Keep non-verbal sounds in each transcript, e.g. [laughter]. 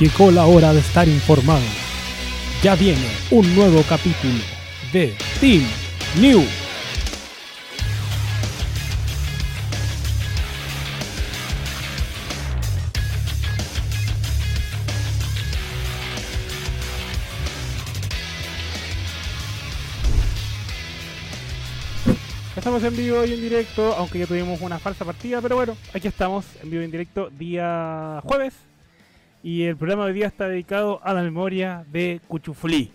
Llegó la hora de estar informado. Ya viene un nuevo capítulo de Team New. Estamos en vivo y en directo, aunque ya tuvimos una falsa partida, pero bueno, aquí estamos en vivo y en directo día jueves. Y el programa de hoy día está dedicado a la memoria de Cuchuflí,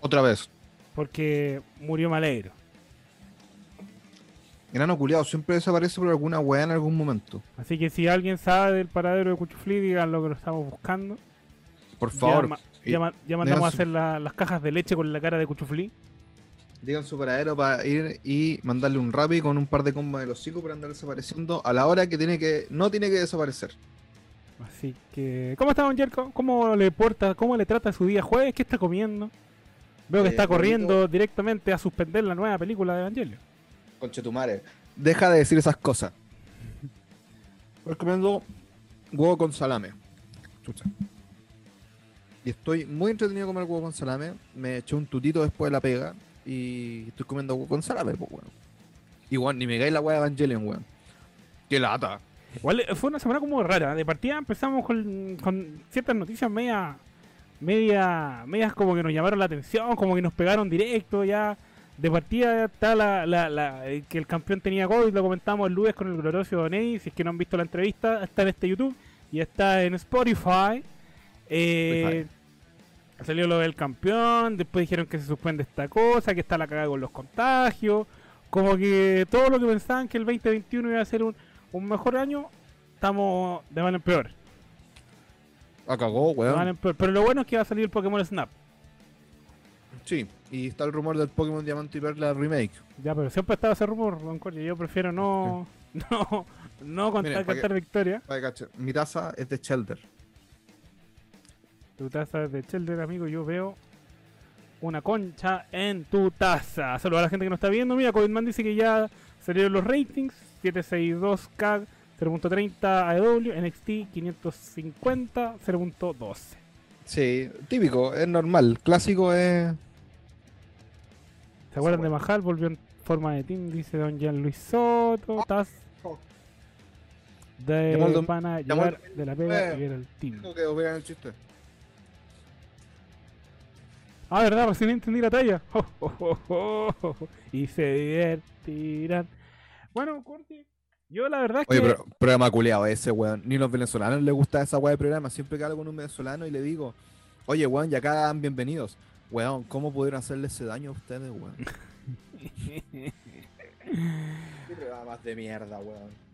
Otra vez. porque murió Malegro. Enano culiado siempre desaparece por alguna weá en algún momento. Así que si alguien sabe del paradero de Cuchuflí, digan lo que lo estamos buscando. Por favor. y Ya, ma- ya mandamos a hacer la- las cajas de leche con la cara de Cuchuflí. Digan su paradero para ir y mandarle un rapi con un par de combos de los hocico para andar desapareciendo a la hora que tiene que no tiene que desaparecer. Así que, ¿cómo está Don Jerko? ¿Cómo le porta, cómo le trata su día jueves? ¿Qué está comiendo? Veo que Eh, está corriendo bonito. directamente a suspender la nueva película de Evangelio. Conchetumare. Deja de decir esas cosas. Estoy comiendo huevo con salame. Chucha. Y estoy muy entretenido comer huevo con salame. Me eché un tutito después de la pega. Y estoy comiendo huevo con salame, pues weón. Igual, ni me cae la hueá de Evangelion, weón. Qué lata. Igual eh, fue una semana como rara. De partida empezamos con, con ciertas noticias media, media, medias como que nos llamaron la atención, como que nos pegaron directo ya. De partida está la, la, la- eh, que el campeón tenía COVID, lo comentamos el lunes con el glorioso Doney. Si es que no han visto la entrevista, está en este YouTube y está en Spotify. Eh, Salió lo del campeón, después dijeron que se suspende esta cosa, que está la cagada con los contagios. Como que todo lo que pensaban que el 2021 iba a ser un, un mejor año, estamos de mal en peor. La cagó, de mal weón. en peor. Pero lo bueno es que va a salir el Pokémon Snap. Sí, y está el rumor del Pokémon Diamante y Perla remake. Ya, pero siempre estaba ese rumor, Don. Yo prefiero no, [laughs] no, no contar, Miren, que- cantar victoria. Cacha, Mi taza es de Shelter. Tu taza de Chelder, amigo, yo veo una concha en tu taza. Saludos a la gente que nos está viendo. Mira, Covidman dice que ya salieron los ratings. 762K, 0.30 AEW, NXT 550, 0.12. Sí, típico, es normal. Clásico es. ¿Se acuerdan de. Mahal? Volvió en forma de team, dice Don Jean Luis Soto. Taz oh. de Llamó pana llegar de la pega Eh. y era el team. Que operar el chiste. Ah, verdad, recién entendí la talla. [laughs] y se divertirán. Bueno, Corti, yo la verdad es Oye, que. pero programa culeado ese, weón. Ni los venezolanos les gusta esa weá de programa. Siempre que hablo con un venezolano y le digo, oye, weón, ya acá dan bienvenidos. Weón, ¿cómo pudieron hacerle ese daño a ustedes, weón? [laughs] Qué programa más de mierda, weón.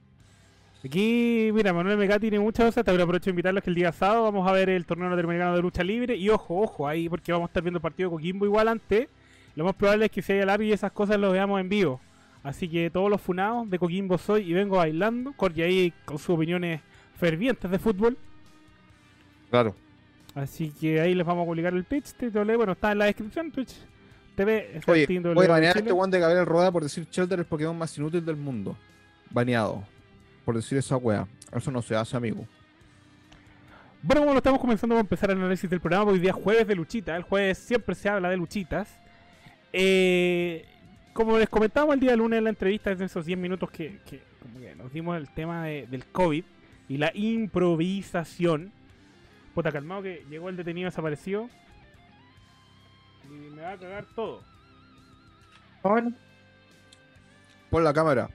Aquí, mira, Manuel Mega tiene muchas cosas, pero aprovecho de invitarlos que el día sábado vamos a ver el torneo latinoamericano de lucha libre. Y ojo, ojo, ahí porque vamos a estar viendo el partido de Coquimbo igual antes. Lo más probable es que si hay alargue y esas cosas lo veamos en vivo. Así que todos los funados de Coquimbo soy y vengo bailando. Corti ahí con sus opiniones fervientes de fútbol. Claro. Así que ahí les vamos a publicar el pitch. Bueno, está en la descripción. Twitch TV. es el Oye, Team voy a W banear este weón de Gabriel Roda por decir Shelter el Pokémon más inútil del mundo. Baneado. Por decir esa weá. Eso no se hace, amigo. Bueno, como lo estamos comenzando a empezar el análisis del programa, hoy día es jueves de luchita. El jueves siempre se habla de luchitas. Eh, como les comentamos el día lunes en la entrevista, en esos 10 minutos que, que como que nos dimos el tema de- del COVID y la improvisación. Puta, calmado que llegó el detenido desaparecido. Y me va a cagar todo. Bueno, Pon la cámara.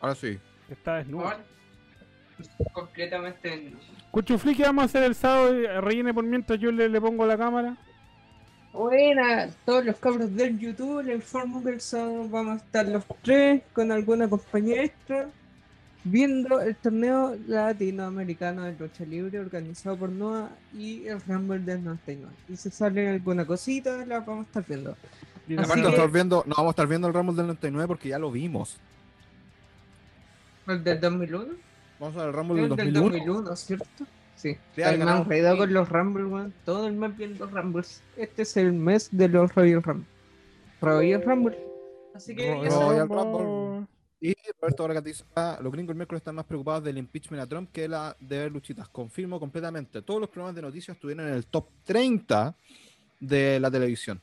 Ahora sí. Está desnudo. bueno. Completamente. Cuchufli, ¿qué vamos a hacer el sábado? Eh, Rellene por mientras yo le, le pongo la cámara. Buena, todos los cabros del YouTube le informo que el sábado vamos a estar los tres con alguna compañía extra viendo el torneo latinoamericano de lucha libre organizado por NOA y el Rumble del 99. Y si sale alguna cosita, la vamos a estar viendo. Así Aparte, que- no, estar viendo, no vamos a estar viendo el Ramos del 99 porque ya lo vimos. ¿El del 2001? Vamos a ver el Rumble del El del 2001. 2001, ¿cierto? Sí. Más ganado. enredado con los Rumble, weón. Todo el mes viendo Rumbles. Este es el mes de los Royal Rumble. Royal Rumble. Así que ya Royal saben. Rumble. Y Roberto Vargas dice, "Ah, los gringos el miércoles están más preocupados del impeachment a Trump que la de ver luchitas. Confirmo completamente. Todos los programas de noticias estuvieron en el top 30 de la televisión.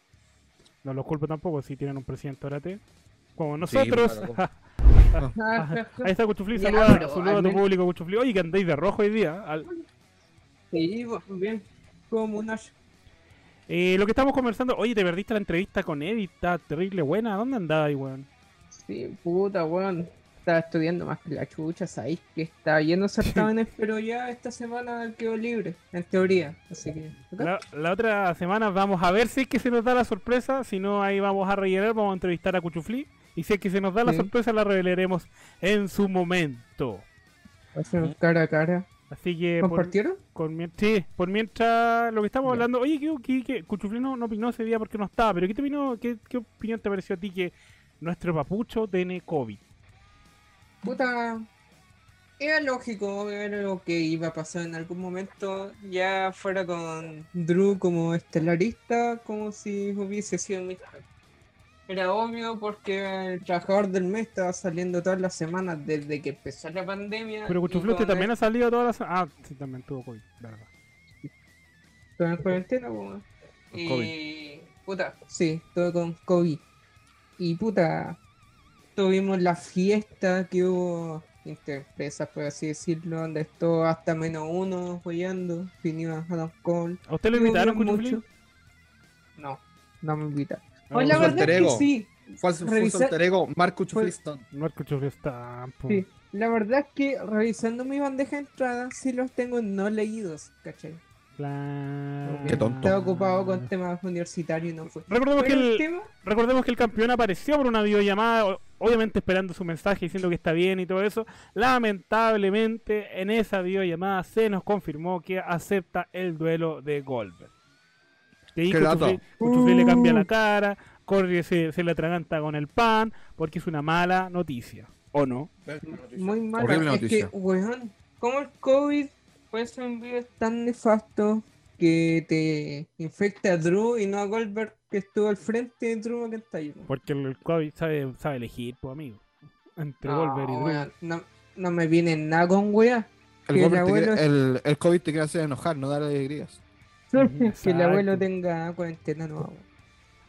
No los culpo tampoco si tienen un presidente orate. Como Sí, nosotros. claro. [laughs] Ahí está Cuchufli, [laughs] saluda, saluda a tu público, Cuchufli. Oye, que andáis de rojo hoy día. Al- Sí, pues, bien. Como una. Eh, lo que estamos conversando, oye, te perdiste la entrevista con Eddie, está terrible buena. ¿Dónde andaba ahí, weón? Sí, puta, weón. Estaba estudiando más que la chucha, ¿sabéis? Que está lleno de certámenes, [laughs] pero ya esta semana quedó libre, en teoría. Así que. La, la otra semana vamos a ver si es que se nos da la sorpresa. Si no, ahí vamos a rellenar, vamos a entrevistar a Cuchufli. Y si es que se nos da la Sí. sorpresa, la revelaremos en su momento. Va a ser cara a cara. Así que, por, ¿Compartieron? con mien- sí, por mientras lo que estamos hablando, oye, ¿qué, qué, qué? Cuchufli no, no opinó ese día porque no estaba, pero ¿qué, te opinó, qué, qué opinión te pareció a ti que nuestro papucho tiene COVID? Puta. Era lógico, era lo que iba a pasar en algún momento, ya fuera con Drew como estelarista, como si hubiese sido mi Era obvio porque el trabajador del mes estaba saliendo todas las semanas desde que empezó la pandemia. Pero con también el- ha salido todas las... Ah, sí, también tuvo COVID, la verdad. Todo en cuarentena. Con Y. Puta, sí, todo con COVID. Y puta, tuvimos la fiesta que hubo interempresas, por así decirlo, donde estuvo hasta menos uno apoyando. Vino Adam Cole. ¿A usted lo invitaron, mucho- No, no me invitaron. Pues la verdad es que sí. Fue fue su Revisar- alter ego, Marco Fue- Chufliston. Cuchufli está... po. Sí, la verdad es que revisando mi bandeja de entrada, sí los tengo no leídos, ¿cachai? Claro. Qué tonto. Estaba ocupado con temas universitarios y no fue. Recordemos que, el tema, recordemos que el campeón apareció por una videollamada, obviamente esperando su mensaje diciendo que está bien y todo eso. Lamentablemente, en esa videollamada se nos confirmó que acepta el duelo de Goldberg. Y ahí. Cuchufli, Cuchufli le cambia Uh. la cara, corre se, se le atraganta con el pan, porque es una mala noticia. ¿O no? Muy mala. Horrible es noticia. que, weón, como el COVID puede ser un virus tan nefasto que te infecta a Drew y no a Goldberg que estuvo al frente de Drew McIntyre. Porque el COVID sabe, sabe elegir, pues amigo. Entre No, Goldberg y Drew. weón, no, no me viene nada con weá. El- el COVID te quiere hacer enojar, no dar alegrías. [laughs] que el abuelo tenga cuarentena nueva.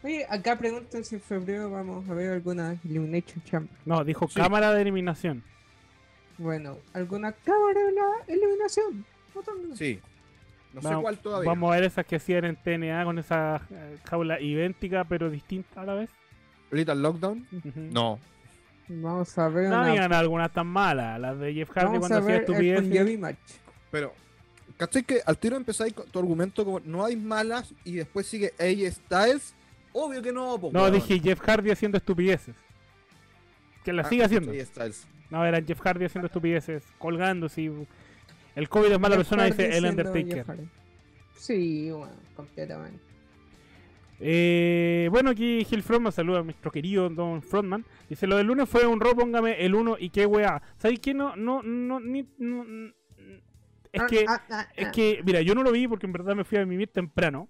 Oye, acá preguntan si en febrero vamos a ver alguna Elimination Chamber. No, dijo Sí. cámara de eliminación. Bueno, alguna cámara de la eliminación. Sí. No sé cuál todavía. Vamos a ver esas que hacían en TNA con esa eh, jaula idéntica pero distinta a la vez. Little Lockdown. No. Vamos a ver No una- digan algunas tan malas, las de Jeff Hardy Vamos cuando a hacía ver el estupideces. Pero, ¿cachai que al tiro empezáis con tu argumento como no hay malas y después sigue AJ Styles? Obvio que no, po, No, weón. dije Jeff Hardy haciendo estupideces. Que la Ah, sigue haciendo. AJ Styles. No, era Jeff Hardy haciendo estupideces, colgándose. y- El COVID es mala Jeff persona, Hardy dice el Undertaker. Sí, bueno, completamente. Eh, bueno, aquí Gil Frontman saluda a nuestro querido Don Frontman. Dice: Lo del lunes fue un ro, póngame el 1 y qué weá. ¿Sabéis qué? No, no, no, ni. no, es Ah, que. ah, ah, Es que, mira, yo no lo vi porque en verdad me fui a vivir temprano.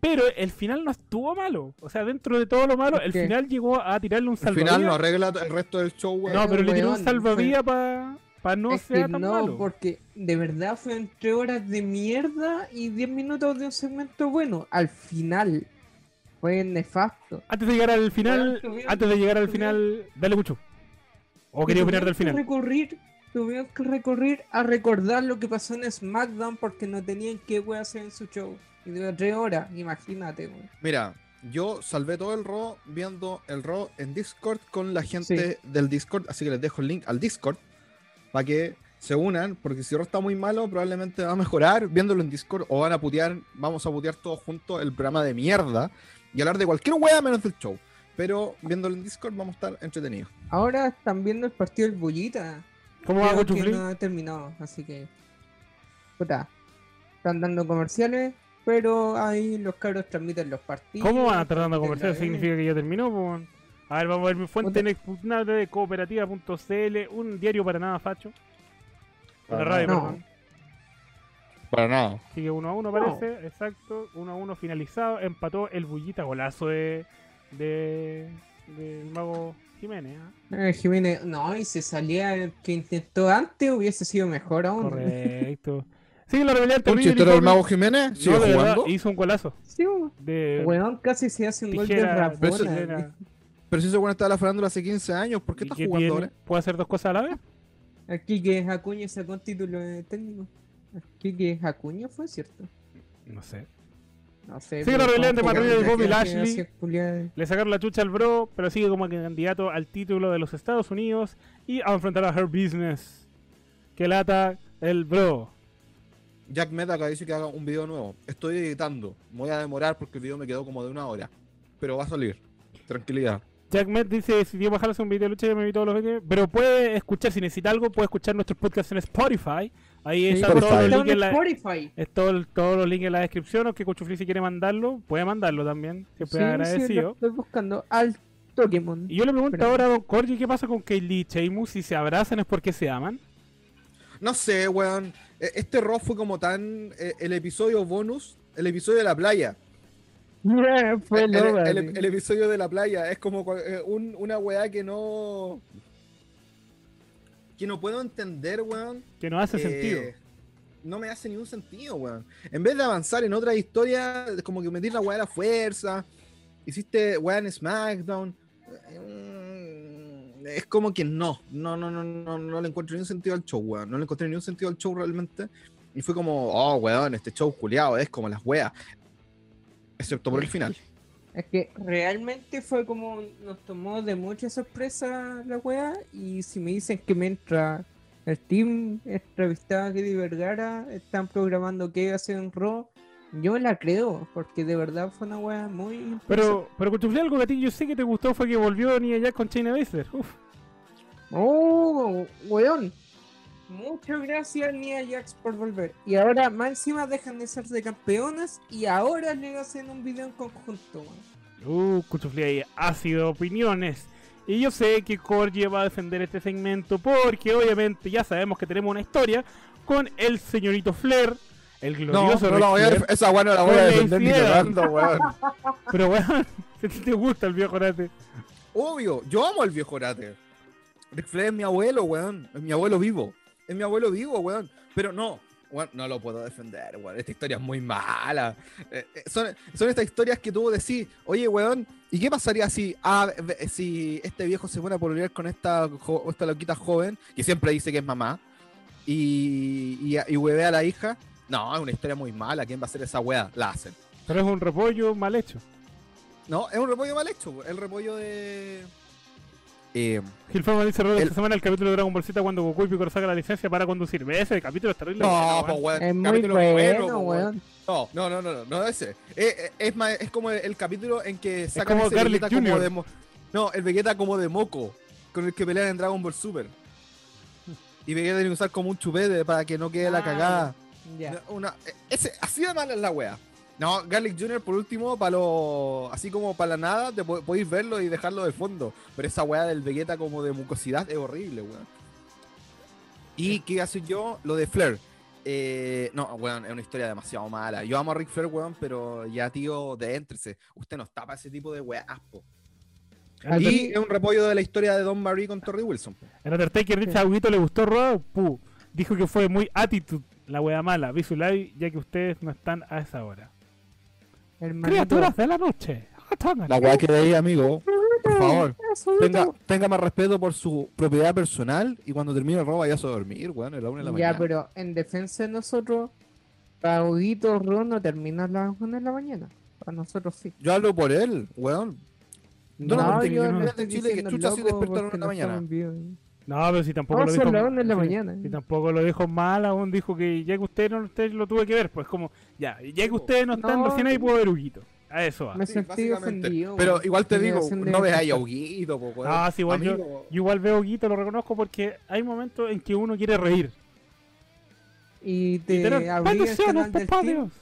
Pero el final no estuvo malo. O sea, dentro de todo lo malo, ¿Por el qué? final llegó a tirarle un Al salvavidas. final no arregla el resto del show, weón. no, pero le tiró un salvavidas para no es sea que tan no, malo. porque de verdad fueron 3 horas de mierda y 10 minutos de un segmento bueno. Al final fue nefasto. Antes de llegar al final, tuvieron- antes de llegar al tuvieron- final, dale mucho. O quería opinar del final. recurrir, tuvieron que recurrir a recordar lo que pasó en SmackDown porque no tenían que wey hacer en su show. Y de 3 horas, imagínate, weón. Mira, yo salvé todo el Raw viendo el Raw en Discord con la gente del Discord, así que les dejo el link al Discord para que se unan, porque si el Raw está muy malo, probablemente va a mejorar viéndolo en Discord o van a putear, vamos a putear todos juntos el programa de mierda y hablar de cualquier wea menos del show. Pero viéndolo en Discord vamos a estar entretenidos. Ahora están viendo el partido del Bullita. ¿Cómo va Creo Cuchufli? no ha terminado, así que. Puta. Están dando comerciales, pero ahí los cabros transmiten los partidos. ¿Cómo van a estar dando transmiten comercial? la ¿Significa que ya terminó? po? A ver, vamos a ver mi fuente Puta. en expugnable cooperativa.cl, un diario para nada facho. Para radio, nada. perdón. Para nada. Sigue 1 a 1 No. parece, exacto. 1 a 1 finalizado. Empató el bullita golazo de. de. del mago Jiménez. ¿ah? Eh, Jiménez, no, y se salía el que intentó antes, hubiese sido mejor aún. Correcto. [laughs] Sí, la rebelión ¿Un chiste del Mago Jiménez? ¿Sigue no, jugando? hizo un golazo. Sí, weón. De Weón, casi se hace un gol de Pero Rabona. tijera. Pero si ese weón estaba la farándula hace 15 años, ¿por qué ¿Y está qué jugando tiene? ahora? ¿Puede hacer dos cosas a la vez? Aquí que Acuña sacó un título de técnico. Aquí que Acuña fue cierto. No sé. No sé. Sí, pero la rebelión de Patrulla de Bobby la Lashley. Le sacaron la chucha al bro, pero sigue como candidato al título de los Estados Unidos y a enfrentar a Her Business. Que lata el bro. Jack Metaca dice que haga un video nuevo. Estoy editando. Me voy a demorar porque el video me quedó como de una hora. Pero va a salir. Tranquilidad. Jack Met dice, si quiere bajarse un video de lucha, ya me vi todos los vídeos. Pero puede escuchar, si necesita algo, puede escuchar nuestros podcasts en Spotify. Ahí Sí, están todos los en la, todo el- todos los links en la descripción. O que Cuchufli si quiere mandarlo, puede mandarlo también. Siempre Sí, sí, agradecido. estoy buscando al Pokémon. y yo le pregunto Pero- ahora a Don Corgi, ¿qué pasa con Kaylee y Sheamus? Si se abrazan es porque se aman. No sé, weón. E- Este Raw fue como tan. eh, El episodio bonus, el episodio de la playa. [laughs] Fue el, el- el- sí. el episodio de la playa es como eh, un- una weá que no. Que no puedo entender, weón. Que no hace Eh, sentido. No me hace ningún sentido, weón. En vez de avanzar en otra historia, como que meter la weá a la fuerza. Hiciste weá en SmackDown. mm, Es como que no. No, no, no, no, no le encuentro ningún sentido al show, weón. No le encontré ningún sentido al show realmente. Y fue como, oh, weón, este show culiado es como las weas. Excepto por el final. [laughs] Es que realmente fue como nos tomó de mucha sorpresa la wea y si me dicen que mientras el team entrevistaba a Kedy Vergara están programando que iba a ser un Raw, yo la creo, porque de verdad fue una wea muy Pero, pero Cuchufli, algo que a ti yo sé que te gustó fue que volvió Nia Jax con China Baszler. Uf. Oh, weón. Muchas gracias Nia Jax por volver. Y ahora más encima dejan de ser de campeonas y ahora le hacen un video en conjunto, weón. Uh, Cuchufli ahí, ácido opiniones. Y yo sé que Corgi va a defender este segmento porque obviamente ya sabemos que tenemos una historia con el señorito Flair, el No, glorioso no la voy a esa weá no la voy a defender ni weón. [laughs] Pero weón, [laughs] si te gusta el viejo Rate. Obvio, yo amo al viejo Orate. Ric Flair es mi abuelo, weón. Es mi abuelo vivo. Es mi abuelo vivo, weón. Pero no, weón, no lo puedo defender, weón. Esta historia es muy mala. Eh, eh, son, son estas historias que tú decís, oye, weón, ¿y qué pasaría si, ah, si este viejo se pone a pololear con esta, jo- esta loquita joven, que siempre dice que es mamá, y, y, y huevea a la hija? No, es una historia muy mala. ¿Quién va a hacer esa weá? La hacen. Pero es un repollo mal hecho. No, es un repollo mal hecho. El repollo de. Eh, Gilfama dice El- esta semana el capítulo de Dragon Ball Z cuando Goku y Piccolo sacan la licencia para conducir. ¿Ves? Ese capítulo es terrible. no, po, weón. Es muy capítulo bueno, po, weón. No, no, no, no, no, no ese. Eh, eh, es, más, es como el capítulo en que sacan como ese Garlic Vegeta como de mo- No, el Vegeta como de moco, con el que pelean en Dragon Ball Super. [laughs] Y Vegeta tiene que usar como un chupete para que no quede la Ah, cagada. Una, ese, así de mala es la wea. No, Garlic Jr. por último, para lo, así como para la nada, te po- podéis verlo y dejarlo de fondo. Pero esa wea del Vegeta como de mucosidad es horrible, weón. ¿Y qué hace yo? Lo de Flair. Eh, no, weón, es una historia demasiado mala. Yo amo a Ric Flair, weón, pero ya, tío, déntrese. Usted no está para ese tipo de weas, po. A Y es un repollo de la historia de Don Marie con Torrey Wilson. El Undertaker dice, ¿a Huguito le gustó Raw? Dijo que fue muy attitude, la wea mala. Vi su live ya que ustedes no están a esa hora. Criaturas de la noche. La wea que veis, amigo. Por favor. Tenga, más respeto por su propiedad personal y cuando termine el robo vaya a dormir, weón, a la una de la Ya, mañana. pero en defensa de nosotros, para Huguito Ron no termina a las 1 de la mañana. Para nosotros sí. Yo hablo por él, weón. No, No, no, yo no- Chile que chucha así despierta a la una porque de la no mañana. No, pero si tampoco No, lo dijo. la mañana. Y tampoco lo dijo mal, aún dijo que ya que usted no usted lo tuve que ver, pues como, ya, ya que ustedes no están No. recién ahí puedo ver Huguito. A eso va. Me Sí, sentí ofendido. Pero igual te digo, no ves ahí a. Huguito, po, weón. Ah, sí, igual yo- Amigo, Yo igual veo Huguito, lo reconozco porque hay momentos en que uno quiere reír. Y Y te tener abrí el canal del papá team. Dios.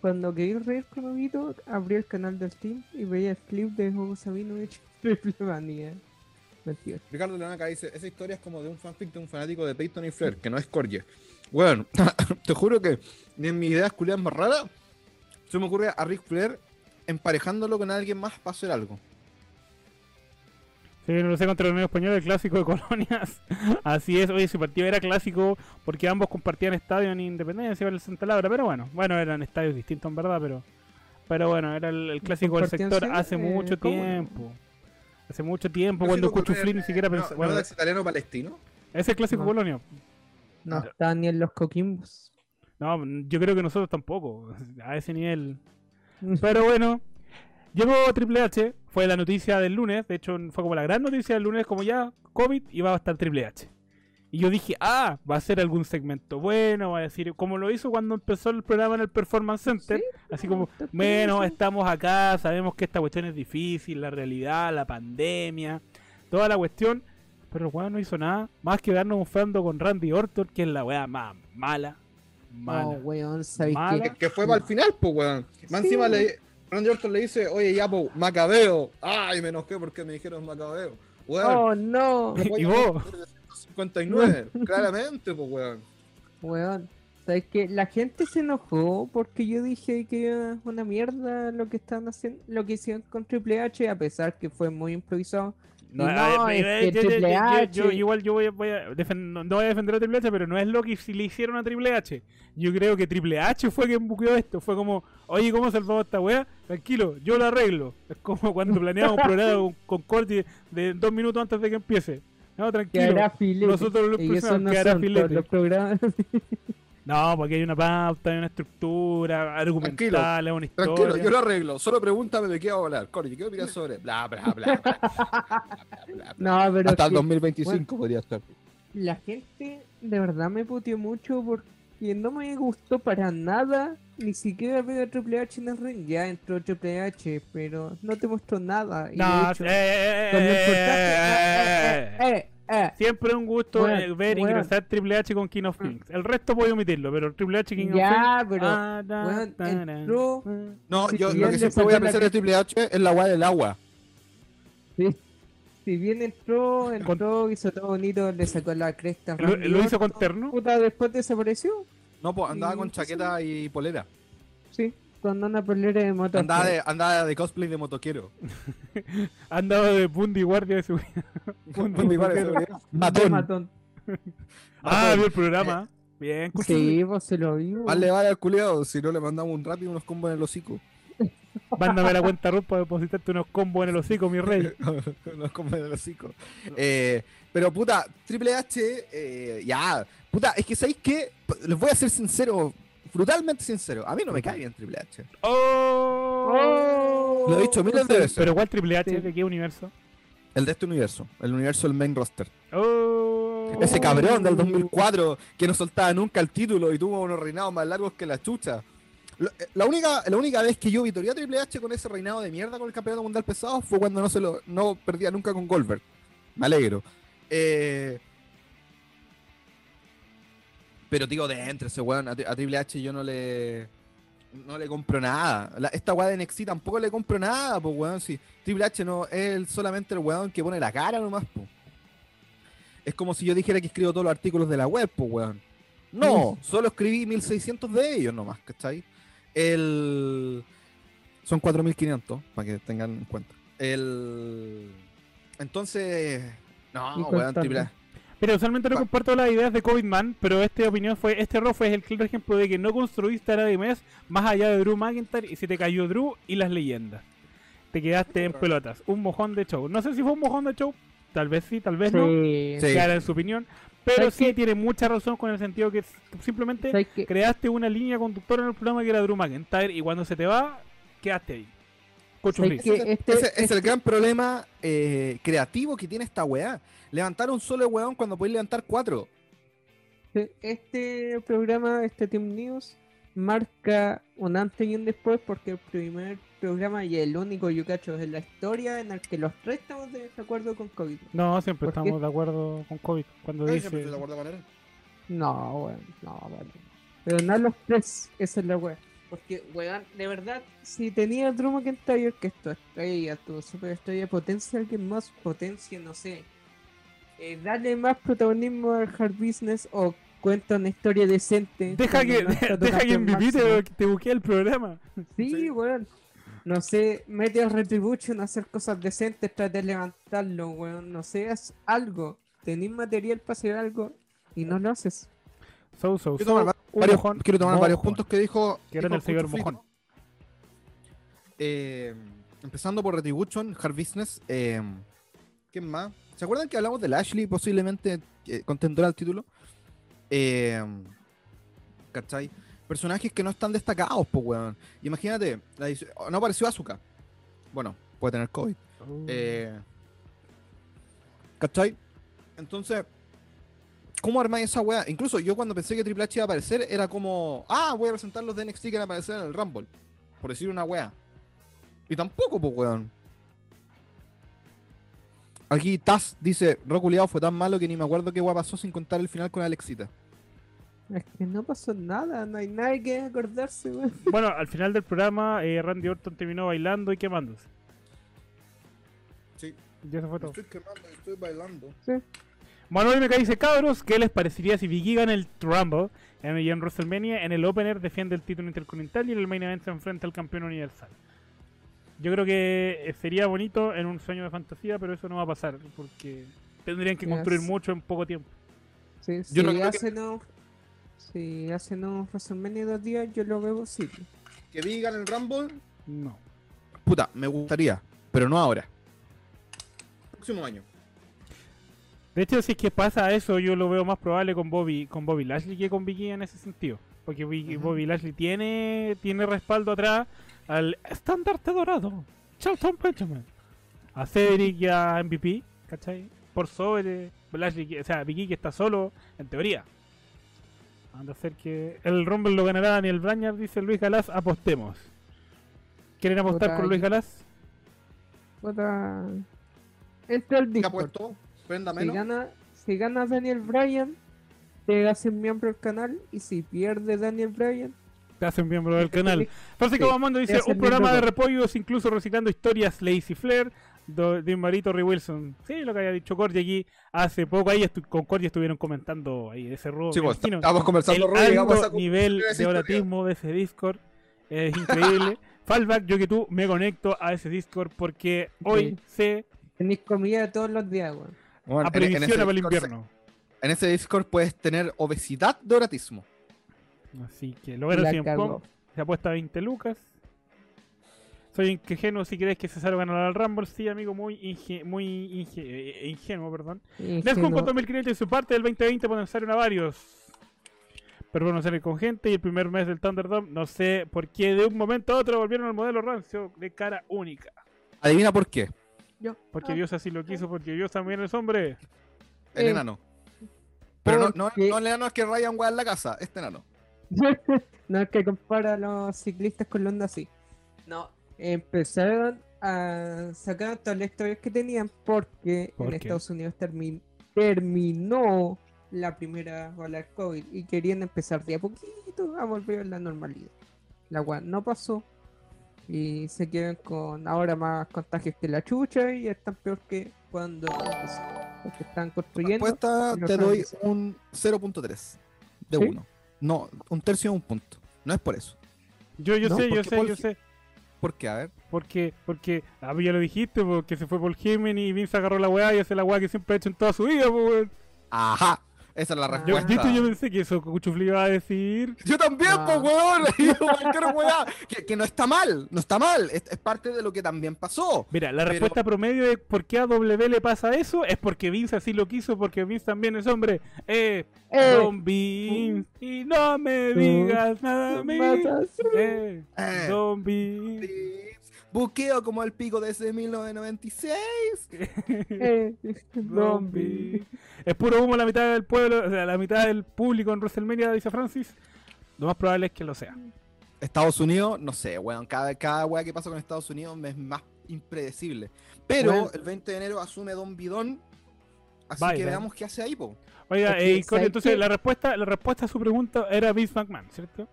Cuando quería reír con Huguito, abrí el canal del team y veía el clip de Hugo Sabinovich [laughs] Triple Manía. Mentira. Ricardo Lenaca dice, esa historia es como de un fanfic de un fanático de Peyton y Flair, que no es Corje. Bueno, [laughs] te juro que ni en mis ideas culiadas más raras se me ocurre a Ric Flair emparejándolo con alguien más para hacer algo. Se viene contra el Unión Española, el clásico de [laughs] colonias. Así es, oye, ese partido era clásico porque ambos compartían estadio en Independencia, el Santa Laura, pero bueno, bueno, eran estadios distintos en verdad, pero pero bueno, era el, el clásico del ¿Compartían sector hace mucho ¿Cómo no? Hace mucho tiempo, cuando Cuchuflí ni siquiera pensaba. ¿No, Bueno, ¿No es italiano palestino? ese es el clásico No. Colonia. No está ni en los coquimbos. No, yo creo que nosotros tampoco, a ese nivel. Pero bueno, llegó Triple H, fue la noticia del lunes, de hecho fue como la gran noticia del lunes, como ya COVID iba a estar Triple H. Y yo dije, ah, va a ser algún segmento bueno, va a decir, como lo hizo cuando empezó el programa en el Performance Center, así como, bueno, estamos acá, sabemos que esta cuestión es difícil, la realidad, la pandemia, toda la cuestión, pero el weón no hizo nada, más que darnos un fando con Randy Orton, que es la weá más mala, mala. No, weón, ¿sabes Mala. qué? Que, que fue para el final, pues, weón. Más Sí, encima weón. le, Randy Orton le dice, oye, ya, pues, Macabeo. Ay, me enojé porque me dijeron Macabeo. Weón. Oh, no. [laughs] ¿Y vos? Meter de 159, claramente, pues, weón. Weón, ¿sabes qué? La gente se enojó porque yo dije que era una mierda lo que estaban haciendo, lo que hicieron con Triple H, a pesar que fue muy improvisado. No, no, es yo- que yo- Triple yo- H- yo- igual yo voy a, voy a defen- no no voy a defender a Triple H, pero no es lo que si le hicieron a Triple H. Yo creo que Triple H fue quien buqueó esto. Fue como, oye, ¿cómo salvamos esta weá? Tranquilo, yo lo arreglo. Es como cuando planeamos un programa con, con corte de dos minutos antes de que empiece. No, Que tranquilo. hará filete. nosotros lo y eso expresamos, no que hará son todos filete. los programas. [laughs] No, porque hay una pauta, hay una estructura argumental, es una historia. Tranquilo, yo lo arreglo. Solo pregúntame de qué va a hablar. Cory, ¿qué opinas sobre? Bla, bla, bla, bla, bla, bla, bla, bla. No, pero Hasta el que 2025 podría estar. la gente de verdad me puteó mucho porque no me gustó para nada. Ni siquiera ver a Triple H en el ring. Ya entró Triple H, pero no te mostró nada. No, hecho, eh, eh, eh, eh, eh, eh, eh, Siempre un gusto eh, ver ingresar Triple H con King of Kings. El resto puedo omitirlo, pero Triple H King of Kings. Ya, pero ah, da, weón, da, da. entró- No, Si yo lo que siempre voy a pensar de Triple H es la weá del agua. Sí. Si bien entró, entró, hizo todo bonito, le sacó la cresta. a Lo, lo hizo con terno. Puta, después desapareció. No, pues andaba con sí, chaqueta y polera. Sí, con una polera de moto. Andaba de, andaba de cosplay de motoquero. [laughs] Andaba de Bundy guardia de seguridad. [laughs] Bundy guardia de seguridad. matón. [laughs] Matón. Ah, vio el programa. Bien, Sí, pues se lo vio. Más le vale al culiado si no le mandamos un rápido unos combos en el hocico. Mándame la cuenta Ruth para depositarte unos combos en el hocico, mi rey. unos combos en el hocico. Eh, pero puta, Triple H, eh, ya. Puta, es que ¿sabéis qué? Les voy a ser sincero, brutalmente sincero. A mí no me cae bien Triple H. ¡Oh! Lo he dicho miles de veces. Pero ¿cuál Triple H? ¿De qué universo? El de este universo, el universo del main roster. ¡Oh! Ese cabrón del 2004 que no soltaba nunca el título y tuvo unos reinados más largos que la chucha. Eh, La única, la única vez que yo vitoreé a Triple H con ese reinado de mierda con el campeonato mundial pesado fue cuando no se lo no perdía nunca con Goldberg. Me alegro. Eh, pero digo, de entre ese weón, a, a Triple H yo no le no le compro nada. La- esta weá de NXT tampoco le compro nada, pues weón. Si Triple H no es solamente el weón que pone la cara nomás, pues. Es como si yo dijera que escribo todos los artículos de la web, pues, weón. No, solo escribí 1600 de ellos nomás, ¿cachai? El... Son 4500, para que tengan en cuenta. El... Entonces... No, weón, triple A. Pero usualmente no Pa- comparto las ideas de COVID Man, pero esta opinión fue, este error fue el claro ejemplo de que no construiste a nadie más más allá de Drew McIntyre y se te cayó Drew y las leyendas. Te quedaste en pelotas. Un mojón de show. No sé si fue un mojón de show, tal vez sí, tal vez no. Sí. Cada en su opinión. Pero ¿Sabes sí qué? tiene mucha razón con el sentido que simplemente creaste una línea conductora en el programa que era Drew McIntyre y cuando se te va, quedaste ahí. Cocho ¿Sabes Flick. qué? Ese, este- es este- el gran problema eh, creativo que tiene esta weá. Levantar un solo weón cuando podéis levantar cuatro. Este programa, este Team News, marca un antes y un después porque el primer programa y el único yo cacho en la historia en el que los tres estamos de acuerdo con COVID. No, siempre estamos de acuerdo con COVID. Cuando Ay, dice... siempre estoy de acuerdo con él. No, weón, no, weón. Pero no los tres, esa es la weá. Porque, weón, de verdad, si tenía Drew McIntyre, que es tu estrella, tu super estrella, potencia a alguien más, potencia, no sé. Eh, dale más protagonismo al hard business o cuenta una historia decente. Deja que, tu [laughs] deja que MVP te, te buquee el programa. Sí, Sí. weón. No sé, mete a Retribution a hacer cosas decentes, trate de levantarlo, weón. No sé, haz algo. Tenés material para hacer algo y no lo haces. So, so, Quiero tomar, so, va- un quiero- mojón, quiero tomar varios puntos que dijo. Que eran el señor mojón. Eh, empezando por Retribution, Hard Business. Eh, ¿Quién más? ¿Se acuerdan que hablamos de Lashley posiblemente eh, contendor al título? Eh, ¿Cachai? Personajes que no están destacados, pues, weón. Imagínate, la edición- no apareció Asuka. Bueno, puede tener COVID. Oh. ¿Cachai? Entonces, ¿cómo armáis esa weá? Incluso yo cuando pensé que Triple H iba a aparecer, era como, ah, voy a presentar los de NXT que van a aparecer en el Rumble. Por decir una weá. Y tampoco, pues weón. Aquí Taz dice, Roculeado fue tan malo que ni me acuerdo qué weá pasó sin contar el final con Alexita. Es que no pasó nada, no hay nadie que acordarse, weón. [laughs] Bueno, al final del programa, eh, Randy Orton terminó bailando y quemándose. Sí. Y eso fue todo. quemando, estoy bailando. Manuel Meca dice, cabros, ¿qué les parecería si Big E gana el Rumble en, y en WrestleMania? En el opener defiende el título intercontinental y en el main event se enfrenta al campeón universal. Yo creo que eh, sería bonito en un sueño de fantasía, pero eso no va a pasar porque tendrían que Yes. construir mucho en poco tiempo. Sí, Yo no si creo que- hacen un, si hacen un WrestleMania dos días, yo lo veo posible. Que digan el Rumble, No. puta, me gustaría, pero no ahora. Próximo año. De hecho, si es que pasa eso, yo lo veo más probable con Bobby, con Bobby Lashley que con Big E en ese sentido. Porque. Bobby Lashley tiene, tiene respaldo atrás al estandarte dorado, Charlton Benjamin, a Cedric y a MVP, ¿cachai? Por sobre Lashley, que- o sea, Big E que está solo, en teoría. Anda a ser que el Rumble lo ganará Daniel Brañar, dice Luis Galás, apostemos. ¿Quieren apostar con Luis Galás? Puta. Entra ¿Qué Discord. Si gana, si gana Daniel Bryan, te hacen miembro del canal. Y si pierde Daniel Bryan, Te hacen miembro del canal. Francisco Sí, Bamondo dice, el un programa de repollos, incluso reciclando historias Lazy Flair de Marito Ray Wilson. Sí, lo que había dicho Cordy aquí hace poco. Ahí con Cordy estuvieron comentando ahí ese robo. Sí, pues, estábamos el conversando, llegamos a alto esa nivel de oratismo de ese Discord es increíble. [laughs] Fallback, yo que tú me conecto a ese Discord porque hoy Sí. sé tenéis comida todos los días, weón. Bueno, a en- en ese previsión para el invierno. En ese Discord puedes tener obesidad de oratismo. Así que lo. Punk, se apuesta 20 lucas. Soy ingenuo si crees que Cesaro ganará al Rumble. Sí, amigo, muy, inge- muy inge- eh, ingenuo, perdón. Y que con no- 2500 en su parte del 2020 potenciaron a varios. Pero bueno, sale con gente y el primer mes del Thunderdome, no sé por qué de un momento a otro volvieron al modelo rancio de cara única. Adivina por qué. Yo- Porque ah, Dios así lo quiso, porque Dios también es hombre. El Eh, enano. Pero no, no, no el enano es que Ryan en la casa. Este enano. [laughs] no es que compara a los ciclistas con los nazis. No, empezaron a sacar todas las historias que tenían porque ¿Por en qué? Estados Unidos termi- terminó la primera ola del COVID y querían empezar de a poquito a volver a la normalidad. La cual no pasó y se quedan con ahora más contagios que la chucha y están peor que cuando están construyendo. Respuesta te doy hacer. un 0.3 de ¿Sí? 1. No, un tercio de un punto. No es por eso. Yo, yo No, sé, yo sé, Paul yo sé. ¿Por qué? A ver. Porque, porque, ah, ya lo dijiste, porque se fue por Heyman y Vince agarró la weá y hace la weá que siempre ha hecho en toda su vida, pues, weón. Ajá. Esa es la. Yo, respuesta. ¿viste? yo pensé que eso Cuchufli iba a decir. Yo también, Ah. pues, weón. [laughs] [laughs] Que, que no está mal, no está mal. Es, es parte de lo que también pasó. Mira, la Pero- respuesta promedio de por qué a W le pasa eso es porque Vince así lo quiso, porque Vince también es hombre. Eh, ¡Eh! Don Vince, y no me digas nada a mí. Eh, Eh. Don Vince. Buqueo como el pico desde 1996. [laughs] Eh, [laughs] zombie. Es puro humo la mitad del pueblo, o sea, la mitad del público en WrestleMania, dice Francis. Lo más probable es que lo sea. Estados Unidos, no sé, weón. Cada, cada weá que pasa con Estados Unidos es más impredecible. Pero Bueno. el 20 de enero asume Don Bidón. Así que veamos qué hace ahí, po. Oiga, Porque, eh, Connie, ¿sabes entonces la respuesta, la respuesta a su pregunta era Vince McMahon, ¿cierto?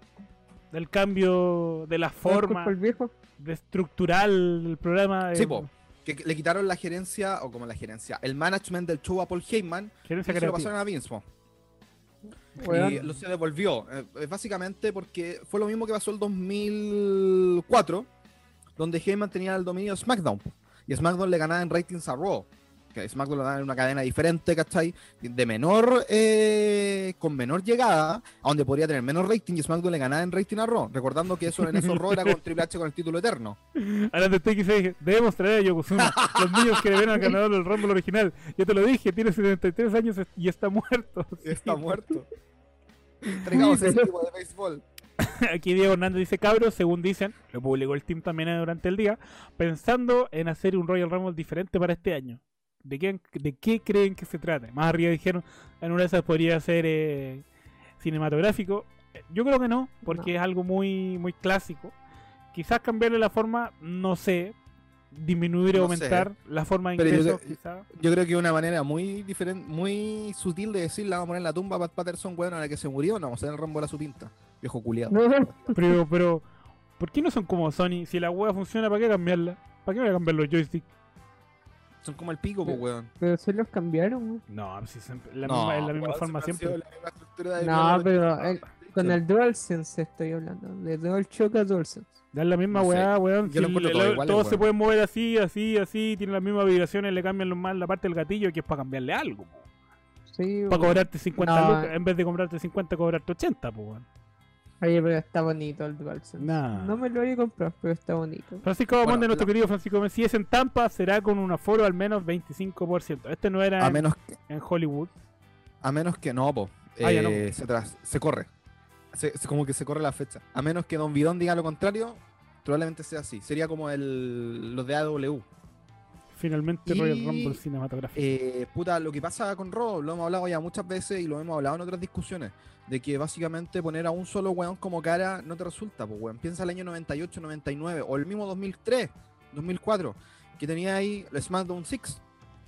Del cambio de la forma Disculpa, el viejo. de estructural del programa. Sí, eh, po. Que le quitaron la gerencia, o como la gerencia, el management del show a Paul Heyman. Y se lo pasaron a Vince, po. Y lo se devolvió. eh, eh, básicamente porque fue lo mismo que pasó el 2004, donde Heyman tenía el dominio de SmackDown. Y SmackDown le ganaba en ratings a Raw. Que SmackDown lo ganaba en una cadena diferente, ¿cachai? De menor, eh, con menor llegada, a donde podría tener menos rating y SmackDown le ganaba en rating a Raw. Recordando que eso en esos Raw era con Triple H con el título eterno. [laughs] Ahora te estoy dije, debemos traer a Yokozuna, [laughs] los niños que le ven al ganador del Rumble original. Yo te lo dije, tiene 73 años y está muerto. Está muerto. Traigamos ese tipo de béisbol. [laughs] Aquí Diego Hernández dice, cabros, según dicen, lo publicó el team también durante el día, pensando en hacer un Royal Rumble diferente para este año. ¿De qué, de qué creen que se trata? Más arriba dijeron, en una de esas podría ser eh, cinematográfico. Yo creo que no, porque No. es algo muy, muy clásico. Quizás cambiarle la forma, no sé. Disminuir o No aumentar la forma de Pero yo creo-. Yo creo que una manera muy diferente, muy sutil de decir, la vamos a poner en la tumba a Pat Patterson, weón, a la que se murió, no vamos a hacer el Rumble a su pinta. Viejo culiado. [laughs] Pero, pero, ¿por qué no son como Sony? Si la hueá funciona, ¿para qué cambiarla? ¿Para qué voy a cambiar los joysticks? Son como el pico, pues, weón. Pero se los cambiaron, weón. No, si siempre- la No, misma, es la misma weón, forma siempre la misma No, pero el- Con el DualSense estoy hablando. De DualShock a DualSense. Da la misma No sé, weá, weón. yo lo si encuentro le- todo lo- igual, todos weón. se pueden mover así, así, así, tienen las mismas vibraciones, le cambian lo más la parte del gatillo que es para cambiarle algo. Sí, Para cobrarte 50 No, lucas, eh. en vez de cobrarte 50, cobrarte 80, pues, weón. Oye, pero está bonito el DualSense. Nah. No me lo voy a comprar, pero está bonito. Francisco Bueno, Bamonde, nuestro la- querido Francisco Gómez, si es en Tampa, será con un aforo al menos 25%. Este no era A en, menos, en Hollywood. a menos que no, po. Ah, ya no, Eh, se, tras- se corre. Se, se- como que se corre la fecha. A menos que Don Bidón diga lo contrario, probablemente sea así. Sería como el, los de AW. Finalmente Y- Royal Rumble cinematográfico. Eh, puta, lo que pasa con Raw, lo hemos hablado ya muchas veces y lo hemos hablado en otras discusiones, de que básicamente poner a un solo weón como cara no te resulta, pues weón. Piensa el año 98, 99, o el mismo 2003, 2004, que tenía ahí el SmackDown 6,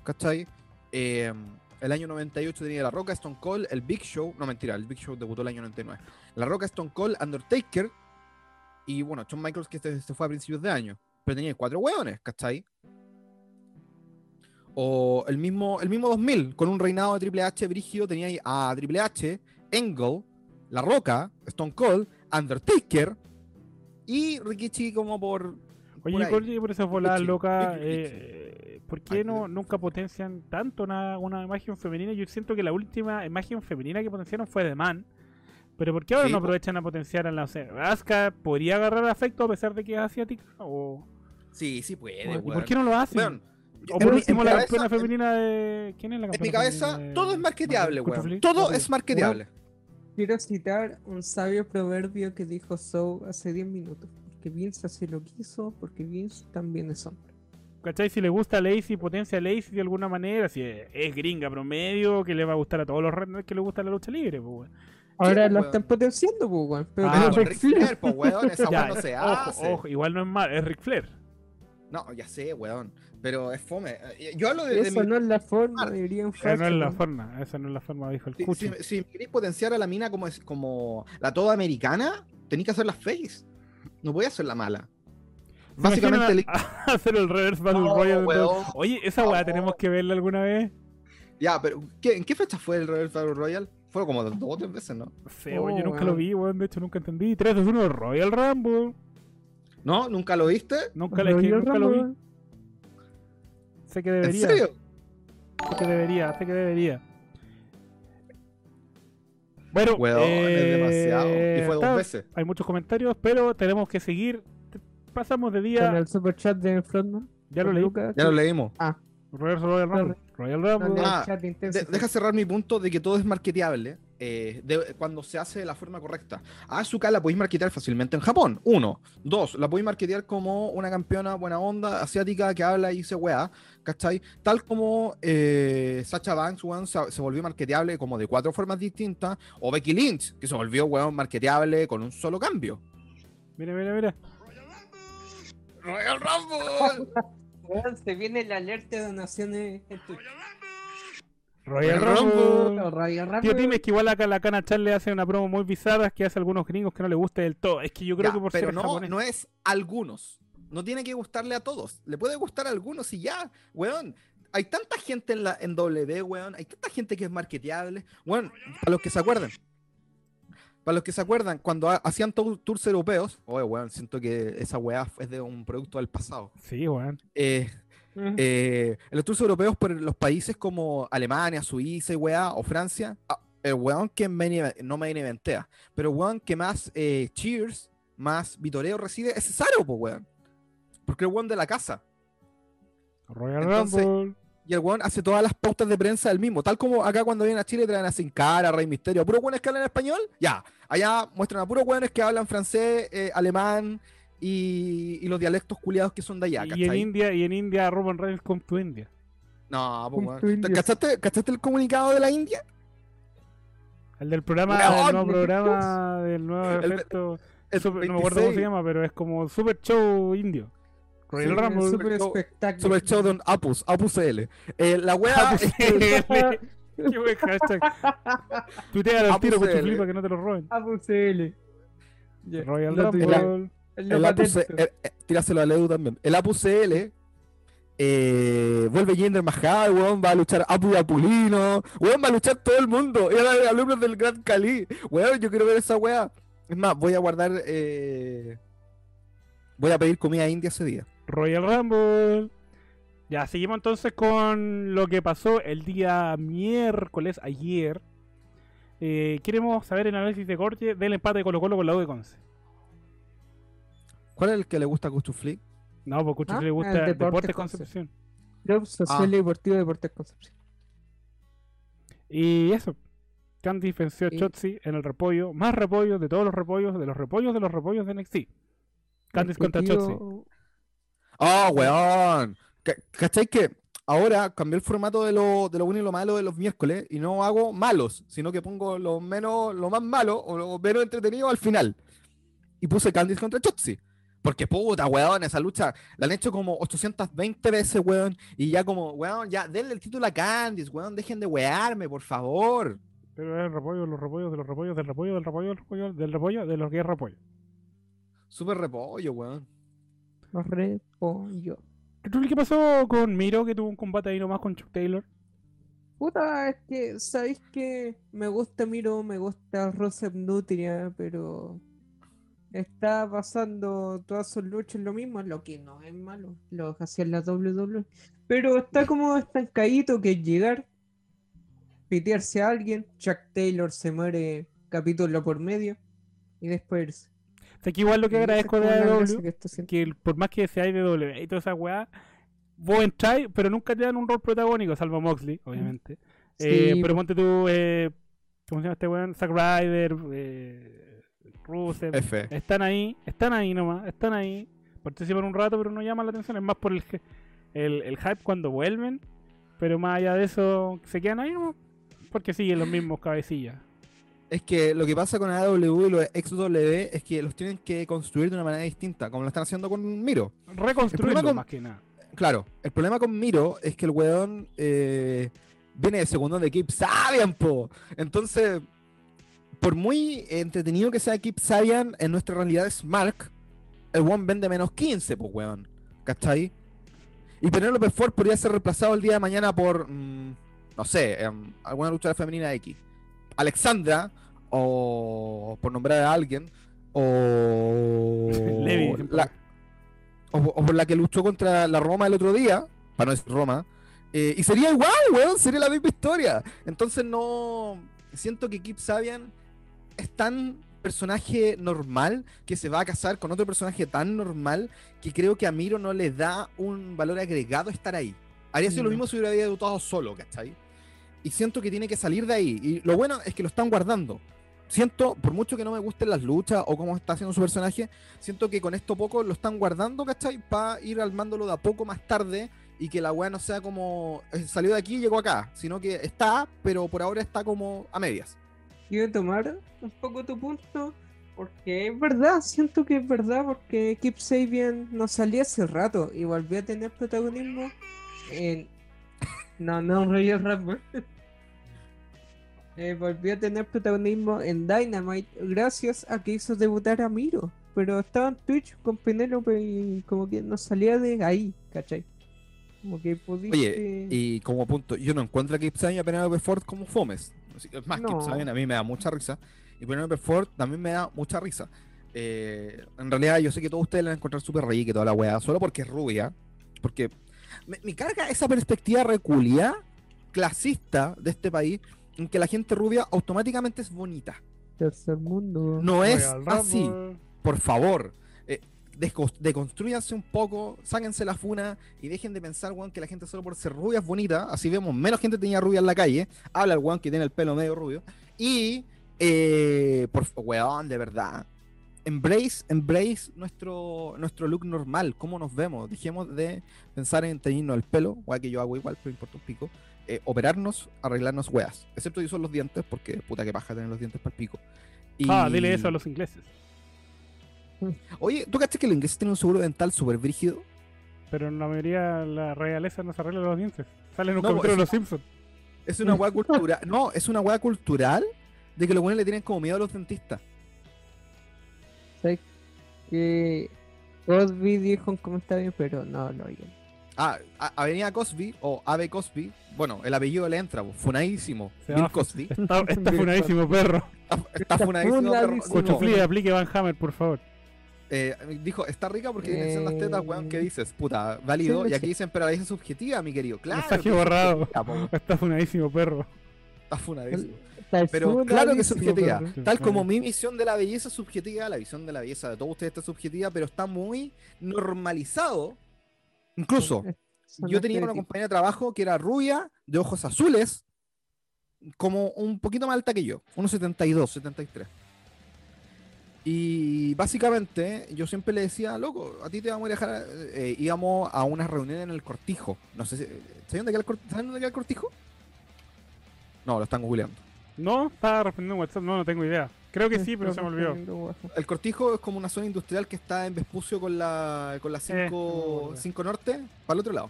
¿cachai? Eh, el año 98 tenía La Roca, Stone Cold, el Big Show, no mentira, el Big Show debutó el año 99. La Roca, Stone Cold, Undertaker y bueno, Shawn Michaels que se, se fue a principios de año. Pero tenía cuatro weones, ¿cachai? O el mismo, el mismo 2000, con un reinado de Triple H brígido, tenía ahí a Triple H, Angle, La Roca, Stone Cold, Undertaker y Rikichi como por... Oye, por por, esas voladas locas, Rikichi. eh, ¿por qué Ay, no, nunca potencian tanto una, una imagen femenina? Yo siento que la última imagen femenina que potenciaron fue de Man. Pero ¿por qué ahora Sí, no aprovechan a potenciar a la... O sea, Asuka podría agarrar afecto a pesar de que es asiática? ¿O, Sí, sí puede, ¿y por qué no lo hacen? O en último en la mi campeona cabeza- femenina de... ¿Quién es la En campeona mi cabeza, de- todo es marketeable, weón. Todo es marketeable. Quiero citar un sabio proverbio que dijo Soul hace 10 minutos. Porque Vince así lo quiso, porque Vince también es hombre. ¿Cachai? Si le gusta a Lacey, potencia a Lacey de alguna manera, si es, es gringa promedio, que le va a gustar a todos los rednecks que le gusta la lucha libre, pues, weón. Ahora pues, lo están potenciando, pues, weón. Pero Ah, con Pero con Ric Flair. Po, weón, esa Ya, weón no se ojo, hace. ojo, igual no es mal, es Ric Flair. No, ya sé, weón. Pero es fome. Eh, Yo hablo de, de Eso mi- no es la forma, Ah, deberían Esa no es la forma, esa no es la forma, dijo el Si, cucho. si, si queréis potenciar a la mina como, es, como la toda americana, tenéis que hacer la face. No voy a hacer la mala. ¿Se Básicamente, [laughs] hacer el reverse battle No, royale. weón. Oye, esa weá tenemos que verla alguna vez. ya, pero ¿qué- ¿en qué fecha fue el Reverse Battle Royale? Fue como dos o tres veces, ¿no? Sé, Oh, weón, yo nunca weón. lo vi, weón, de hecho nunca entendí. 3, 2, 1, Royal Rumble. ¿No? ¿Nunca lo viste? Nunca, que Royal nunca lo vi. Sé que ¿En debería. serio? Sé que debería, sé que debería. Bueno, Weón, es demasiado. Y fue dos está- veces. Hay muchos comentarios, pero tenemos que seguir. Pasamos de día. el super chat de Frontman. Ya lo leí. Lucas, Ya lo leímos. Reverse Royal Rumble. Royal Rumble. Ah, De- deja cerrar mi punto de que todo es marketeable eh, de- cuando se hace de la forma correcta. A Asuka la podéis marketear fácilmente en Japón. Uno. Dos. La podéis marketear como una campeona buena onda, asiática, que habla y se weá. ¿Cachai? Tal como eh, Sacha Banks, weón, se, se volvió marketeable como de cuatro formas distintas. O Becky Lynch, que se volvió, weón, marketeable con un solo cambio. Mira, mira, mira. Royal Rumble. [laughs] Weón, se viene la alerta de donaciones. Royal Rumble. Tío, dime, es que igual acá la Cana Chan le hace una promo muy bizarra que hace a algunos gringos que no le guste del todo. Es que yo creo Ya, que por pero ser no, japonés. no es algunos. No tiene que gustarle a todos. Le puede gustar a algunos y ya, weón. Hay tanta gente en, la, en W, weón. Hay tanta gente que es marketeable. Weón, para los que se acuerden. para los que se acuerdan, cuando ha- hacían tour- tours europeos, oye, weón, siento que esa weá es de un producto del pasado. Sí, weón. Eh, Mm. eh, en los tours europeos por los países como Alemania, Suiza y weá, o Francia, ah, el weón que main event- no main eventea, pero el weón que más eh, cheers, más vitoreo recibe es Cesaro, pues weón. Porque el weón de la casa. Royal Entonces- Rumble. Y el weón hace todas las pautas de prensa del mismo. Tal como acá cuando vienen a Chile traen a Sin Cara, a Rey Misterio, a puros weones que hablan español. Ya, allá muestran a puros weones que hablan francés, eh, alemán y, y los dialectos culiados que son de allá. y en. India, y en India Roman Reigns come to India. No, pues Con tu indio. ¿Cachaste, ¿Cachaste el comunicado de la India? El del programa, Weón, el nuevo ¿de programa del nuevo El- efecto. El super- no me acuerdo cómo se 26, llama, pero es como Super Show indio. Royal Sí, Rumble. Super Super show- espectáculo. El show de Apus, Apus L. Eh, la wea Apus L. [laughs] [laughs] Qué buen hashtag. Tuitea al tiro, coche L. flipa, que no te lo roben. Apus L. Ya, Royal. Rumble. Lo el Apus, patento. eh, tíraselo a Ledu también. El Apus CL eh, vuelve Jinder Mahal, weón, va a luchar Apu y Apulino, weón, va a luchar todo el mundo. Y ahora hay alumnos del Gran Cali. Weón, yo quiero ver esa weá. Es más, voy a guardar. eh, voy a pedir comida india ese día. Royal Rumble. Ya, seguimos entonces con lo que pasó el día miércoles, ayer. Eh, queremos saber el análisis de corte del empate de Colo Colo con la U de Conce. ¿Cuál es el que le gusta a Cuchu Flick? No, porque a Ah, le gusta el Deportes Conce. Concepción. Club Social Ah. y Deportivo Deportes Concepción. Y eso. Candy venció a Sí. Chotzi en el repollo. Más repollos de todos los repollos, de los repollos de los repollos de NXT. Candice contra Chotzi. Objetivo- ¡Oh, weón! Ca- ¿Cachai que ahora cambié el formato de lo, de lo bueno y lo malo de los miércoles y no hago malos, sino que pongo lo menos, lo más malo o lo menos entretenido al final? Y puse Candice contra Chotzi. Porque puta, weón, esa lucha la han hecho como 820 veces, weón. Y ya como, weón, ya denle el título a Candice, weón, dejen de wearme, por favor. Pero es el repollo, los repollos, de los repollos, del repollo, del repollo, del repollo, del repollo, de lo que es repollo. Súper repollo, weón. Repollo. ¿Qué pasó con Miro, que tuvo un combate ahí nomás con Chuck Taylor? Puta, es que, ¿sabéis que Me gusta Miro, me gusta Rosep Nutria, pero está pasando todas sus luchas lo mismo, lo que no es malo, lo que hacía en la WWE. Pero está como estancadito que llegar, pitearse a alguien, Chuck Taylor se muere capítulo por medio y después irse. O sea, que igual lo que agradezco de AEW, que por más que sea AEW y toda esa weá, vos entráis, pero nunca te dan un rol protagónico, salvo Moxley, obviamente. Eh, pero ponte tú, eh, ¿cómo se llama este weón? Zack Ryder, eh, Rusev. F. Están ahí, están ahí nomás, están ahí. Participan un rato, pero no llaman la atención. Es más por el, el, el hype cuando vuelven. Pero más allá de eso, se quedan ahí nomás. Porque siguen los mismos cabecillas. Es que lo que pasa con AW y los XW es que los tienen que construir de una manera distinta, como lo están haciendo con Miro. Reconstruirlo con- más que nada. Claro, el problema con Miro es que el weón eh, viene de segundo de Keep Sabian, po. Entonces, por muy entretenido que sea Keep Sabian, en nuestra realidad es Mark, el weón vende menos 15, pues weón. ¿Cachai? Y Penelope Ford podría ser reemplazado el día de mañana por, mm, no sé, em, alguna luchadora femenina X. Alexandra, o por nombrar a alguien, o [laughs] Levi. la, o, o por la que luchó contra la Roma el otro día, para no decir Roma, eh, y sería igual, weón, sería la misma historia. Entonces no. Siento que Kip Sabian es tan personaje normal que se va a casar con otro personaje tan normal que creo que a Miro no le da un valor agregado estar ahí. Haría sido lo No. mismo si hubiera debutado solo, ¿cachai? Y siento que tiene que salir de ahí. Y lo bueno es que lo están guardando. Siento, por mucho que no me gusten las luchas o cómo está haciendo su personaje, siento que con esto poco lo están guardando, ¿cachai? Para ir armándolo de a poco más tarde y que la weá no sea como eh, salió de aquí y llegó acá, sino que está, pero por ahora está como a medias. Quiero tomar un poco tu punto, porque es verdad, siento que es verdad, porque Keep Sabian no salía hace rato y volvió a tener protagonismo en... No, no, Royal Rumble. Eh, volvió a tener protagonismo en Dynamite gracias a que hizo debutar a Miro, pero estaba en Twitch con Penélope y como que no salía de ahí, ¿cachai? Como que pudiste... Oye, y como punto, yo no encuentro a Kip Sabian y a Penelope Ford como fomes. Que, Es más, No. Kip Sabian a mí me da mucha risa. Y Penelope Ford también me da mucha risa. Eh, en realidad, yo sé que todos ustedes la van a encontrar súper y toda la weá, solo porque es rubia. Porque me, me carga esa perspectiva reculia, clasista de este país, en que la gente rubia automáticamente es bonita. Tercer mundo. No es así. Por favor, eh, deconstrúyanse un poco, sáquense la funa y dejen de pensar, weón, que la gente solo por ser rubia es bonita. Así vemos, menos gente tenía rubia en la calle. Habla el weón que tiene el pelo medio rubio. Y, eh, por weón, de verdad. Embrace, embrace nuestro, nuestro look normal, cómo nos vemos. Dejemos de pensar en teñirnos el pelo, weón, que yo hago igual, pero importa un pico. Eh, operarnos, arreglarnos weas. Excepto si son los dientes, porque puta que paja tener los dientes para el pico. Y- Ah, dile eso a los ingleses. [laughs] Oye, ¿tú cachas que los ingleses tienen un seguro dental súper brígido? Pero en la mayoría la realeza no se arregla los dientes. Sale en un No, capítulo de los Simpsons. Es una hueá [laughs] cultural. No, es una hueá cultural de que los buenos le tienen como miedo a los dentistas. ¿Sabes que Cosby dijo un comentario, pero no lo oí. Ah, Avenida Cosby o Ave Cosby. Bueno, el apellido le entra, funadísimo. Bill Cosby. Está, está funadísimo, perro. Está, [laughs] está Está funadísimo. perro. funadísimo. Cuchuflí, aplique Van Hammer, por favor. Eh, dijo, está rica porque tiene en las tetas, weón, ¿qué Eh. dices? Puta, válido. Sí, y aquí dicen, pero la belleza es subjetiva, mi querido. Claro. Mensaje que borrado. [laughs] Está funadísimo, perro. Está funadísimo. Está Pero claro que es subjetiva. perro. Tal como mi visión de la belleza es subjetiva, la visión de la belleza de todos ustedes está subjetiva, pero está muy normalizado. Incluso, Son yo tenía una compañera de trabajo que era rubia, de ojos azules, como un poquito más alta que yo, unos 72, 73. Y básicamente yo siempre le decía, loco, a ti te vamos a dejar, eh, íbamos a una reunión en el cortijo. No sé si, ¿saben dónde queda el, cor- ¿saben dónde queda el cortijo? No, lo están googleando. No, estaba respondiendo en WhatsApp, no, no tengo idea. Creo que sí, pero se me olvidó. El Cortijo es como una zona industrial que está en Vespucio con la con la 5 Eh. 5 Norte, para el otro lado.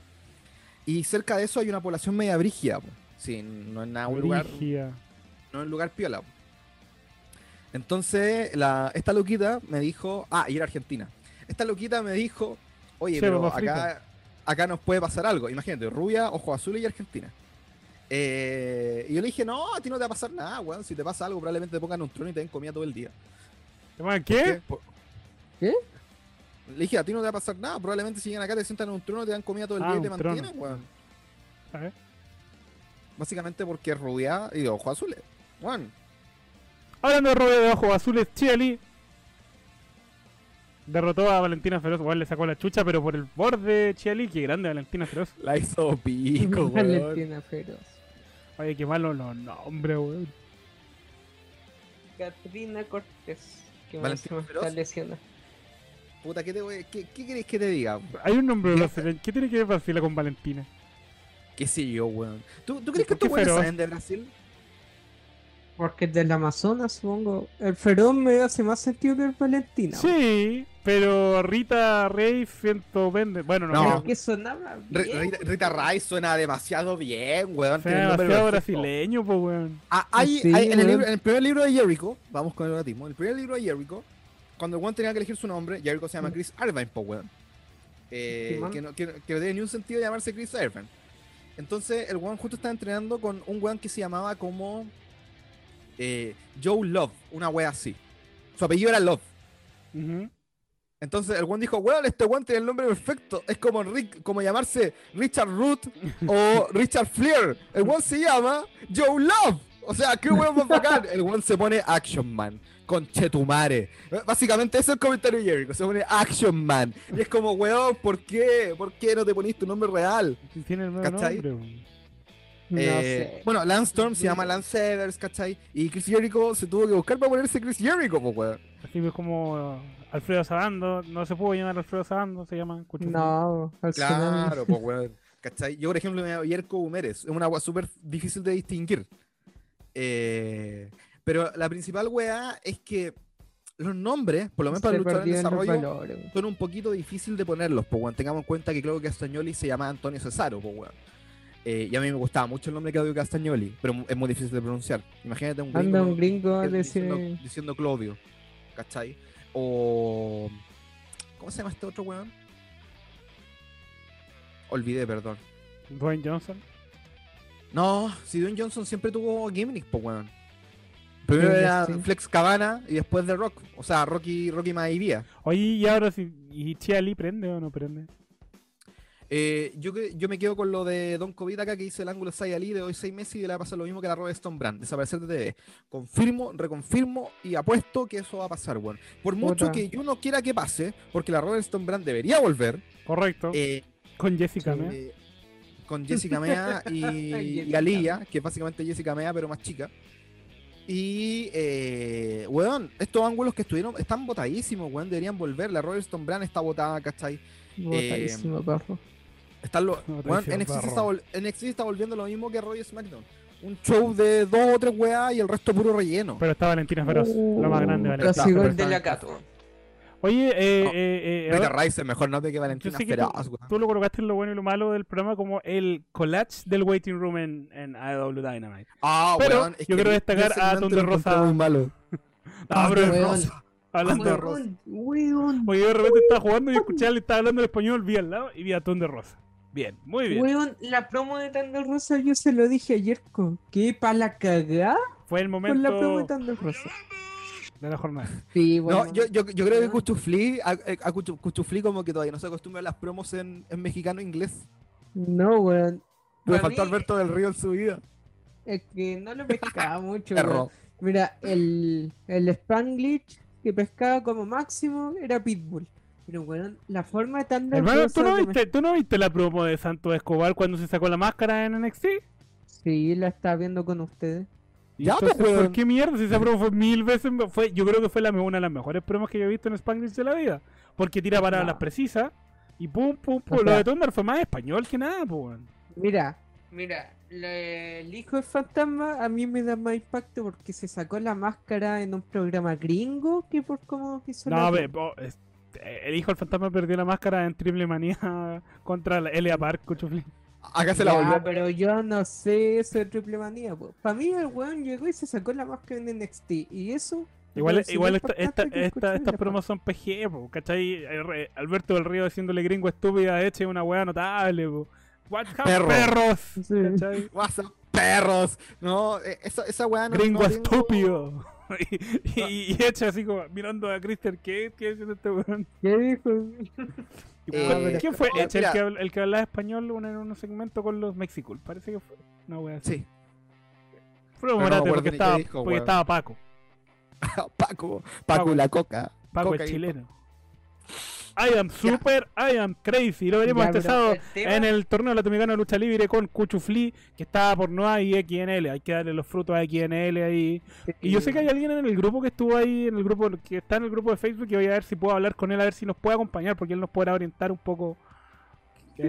Y cerca de eso hay una población media brígida. po. Sí, no es nada un lugar, no es un lugar piola. po. Entonces, la, esta loquita me dijo, ah, y era argentina. Esta loquita me dijo, oye, Sí, pero acá, acá nos puede pasar algo. Imagínate, rubia, ojos azules y argentina. Eh, y yo le dije, no, a ti no te va a pasar nada, weón. Si te pasa algo, probablemente te pongan un trono y te den comida todo el día. ¿Te llaman ¿Por qué? Por- ¿Qué? Le dije, a ti no te va a pasar nada. Probablemente si llegan acá, te sientan en un trono, te dan comida todo el Ah, día y te mantienen, weón. A ver. Básicamente porque es rubia y de ojos azules. Weón. Hablando de rubio de ojos azules, Chiali derrotó a Valentina Feroz. Igual le sacó la chucha, pero por el borde Chiali, que grande Valentina Feroz. La hizo pico, [laughs] weón. Valentina Feroz. Oye, qué malo los nombres, weón. Catrina Cortés. Que Valentina Feroz. está lesionada. Puta, ¿qué, te voy- qué, qué querés que te diga? Hay un nombre ¿Qué? brasileño. ¿Qué tiene que ver Brasilia con Valentina? ¿Qué sé yo, weón? ¿Tú, tú crees que ¿Por qué estos weones saben de Brasil? Porque es del Amazonas, supongo. El Feroz me hace más sentido que el Valentina. Sí, pero Rita Rey siento vende. Bueno, no, No. creo. Es que sonaba Re- bien. Rita, Rita Ray suena demasiado bien, weón. Suena demasiado brasileño, pues, weón. Ah, hay- Sí, hay- en, el weón. libro- en el primer libro de Jericho, vamos con el erotismo, en el primer libro de Jericho, cuando el weón tenía que elegir su nombre, Jericho se llama Chris Irvine, po weón. Eh, que, no, que, que no tiene ni un sentido llamarse Chris Irvine. Entonces, el weón justo estaba entrenando con un weón que se llamaba como eh, Joe Love, una wea así. Su apellido era Love. Entonces el weón dijo, weón, este weón tiene el nombre perfecto. Es como Rick, como llamarse Richard Root [laughs] o Richard Fleer. El weón se llama Joe Love. O sea, qué weón más bacán. El weón se pone Action Man. Con Chetumare. Básicamente ese es el comentario de Jericho. Se pone Action Man. Y es como, weón, ¿por qué? ¿Por qué no te poniste tu nombre real? Tiene el mismo ¿Cachai? nombre. No Eh, sé. Bueno, Lance Storm se llama Lance Evers, ¿cachai? Y Chris Jericho se tuvo que buscar para ponerse Chris Jericho, pues, weón. Así es como Alfredo Sabando. No se pudo llamar Alfredo Sabando, se llama Cuchuflí. No, al Claro, pues, weón. ¿Cachai? Yo, por ejemplo, me llamo Yerko Humeres. Es una agua súper difícil de distinguir. Eh, pero la principal weá es que los nombres, por lo menos para Se luchador en desarrollo, son un poquito difícil de ponerlos, pues, weón. Tengamos en cuenta que Claudio Castagnoli se llama Antonio Cesaro, pues, weón. Eh, y a mí me gustaba mucho el nombre de Claudio Castagnoli, pero es muy difícil de pronunciar. Imagínate un Anda gringo un gringo a que- decir. diciendo, diciendo Claudio, ¿cachai? O. ¿Cómo se llama este otro weón? Olvidé, perdón. Dwayne Johnson. No, si Dwayne Johnson siempre tuvo gimmick, pues weón. Primero Sí, era sí. Flex Cabana y después de Rock. O sea, Rocky, Rocky Maivia. Oye, y ahora si. ¿Y Chiali prende o no prende? Eh, yo, que- yo me quedo con lo de Don COVID acá que dice el ángulo Sai Ali de hoy seis meses y le va a pasar lo mismo que la Robert Stone Brand, desaparecer de TV. Confirmo, reconfirmo y apuesto que eso va a pasar, weón. Por mucho que yo no quiera que pase, porque la Robert Stone Brand debería volver, Correcto. eh, Con Jessica, eh, con Jessica Mea [laughs] y, y. Aliyah, que es básicamente Jessica Mea pero más chica. Y, eh, weón, estos ángulos que estuvieron están botadísimos, weón, deberían volver. La Robert Stone Brand está botada, ¿cachai? Botadísimo, perro. Están los, No, NXT, se está NXT está volviendo lo mismo que Raw y SmackDown. Un show de dos o tres weas y el resto puro relleno. Pero está Valentina Feroz, lo más grande, Uh, Valentina. Casi gol de la Cato. Oye, eh, No. eh, eh, Rice es mejor nota que Valentina tú, Feroz, tú lo colocaste en lo bueno y lo malo del programa como el collage del waiting room en, en AEW Dynamite. Ah, pero weón, es yo que quiero destacar a encontré Rosa. muy malo. [laughs] Ah, pero- weón. Rosa. Hablando de Rosa. Weón, weón, Oye, yo de repente estaba jugando y escuchaba, le estaba hablando en español, vi al lado y vi a Ton de Rosa. Bien, muy bien. weón, la promo de Rosa yo se lo dije ayer, co. ¿Qué pa' la cagá Fue el con la promo de momento Thunder Rosa? de la jornada. Sí, bueno. No, yo, yo, yo creo que weón. Cuchufli, a, a Cuchu- Cuchufli como que todavía no se acostumbra a las promos en, en mexicano e inglés. No, weón. Le faltó mí, Alberto del Río en su vida. Es que no lo pescaba [laughs] mucho, weón. Perro. Mira, el, el Spanglish que pescaba como máximo era Pitbull. Pero, weón, la forma de Thunder Hermano, ¿tú no, de viste, ¿tú no viste la promo de Santo Escobar cuando se sacó la máscara en NXT? Sí, la estaba viendo con ustedes. Ya, entonces, pues, ¿por qué mierda? Si esa promo fue mil veces, fue, yo creo que fue la, una de las mejores promos que yo he visto en Spanglish de la vida. Porque tira No. precisas y pum, pum, pum. O Lo sea- de Thunder fue más español que nada, pues. weón. Mira, mira, le- el hijo del fantasma a mí me da más impacto porque se sacó la máscara en un programa gringo que por cómo hizo No, la ve, el hijo del fantasma perdió la máscara en Triple Manía [laughs] contra la Elia Park, Cuchuflín. Acá se la volvió. pero yo no sé eso de triple manía. Para mí el weón llegó y se sacó la máscara en NXT. Y eso... Igual, igual esta, esta, esta- estas promos son PG, po, ¿cachai? Alberto del Río haciéndole gringo estúpida eche una weá notable, po. What up, Perro. perros, Sí. ¿cachai? WhatsApp, perros. No, eh, esa, esa weá no. Gringo no tengo- estúpido. [laughs] y, y, y echa así como mirando a Christian, ¿qué, qué haciendo este weón? ¿Qué dijo? Eh, ¿cuál- ¿Quién fue? el, que, habla- el que hablaba español un- en un segmento con los Mexicool, parece que fue. No, así. Sí. Fue no morate acuerdo porque, estaba, dijo, porque weón. estaba Paco. [laughs] Paco. Paco, Paco. la coca. Paco Coca el y- chileno. I am super, I am crazy. Lo veremos este sábado tema- en el torneo latinoamericano de lucha libre con Cuchufli, que está por Noa y XNL. Hay que darle los frutos a XNL ahí. Y yo sé que hay alguien en el grupo que estuvo ahí, en el grupo que está en el grupo de Facebook, y voy a ver si puedo hablar con él, a ver si nos puede acompañar, porque él nos podrá orientar un poco.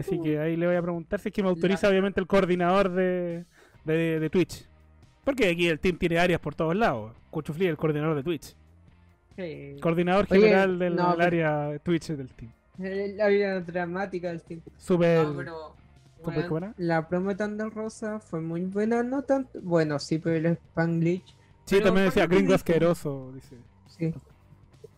Así que ahí le voy a preguntar si es que me autoriza, La- obviamente, el coordinador de, de, de Twitch. Porque aquí el team tiene áreas por todos lados. Cuchufli es el coordinador de Twitch. Sí. Coordinador Oye, general del no, pero- área Twitch del team. La vida dramática del. No, pero, ¿Súper buena? La promo de Thunder Rosa fue muy buena, no tanto. Bueno, sí, pero el Spanglish. Sí, pero también ¿por decía gringo asqueroso. Dice. Sí.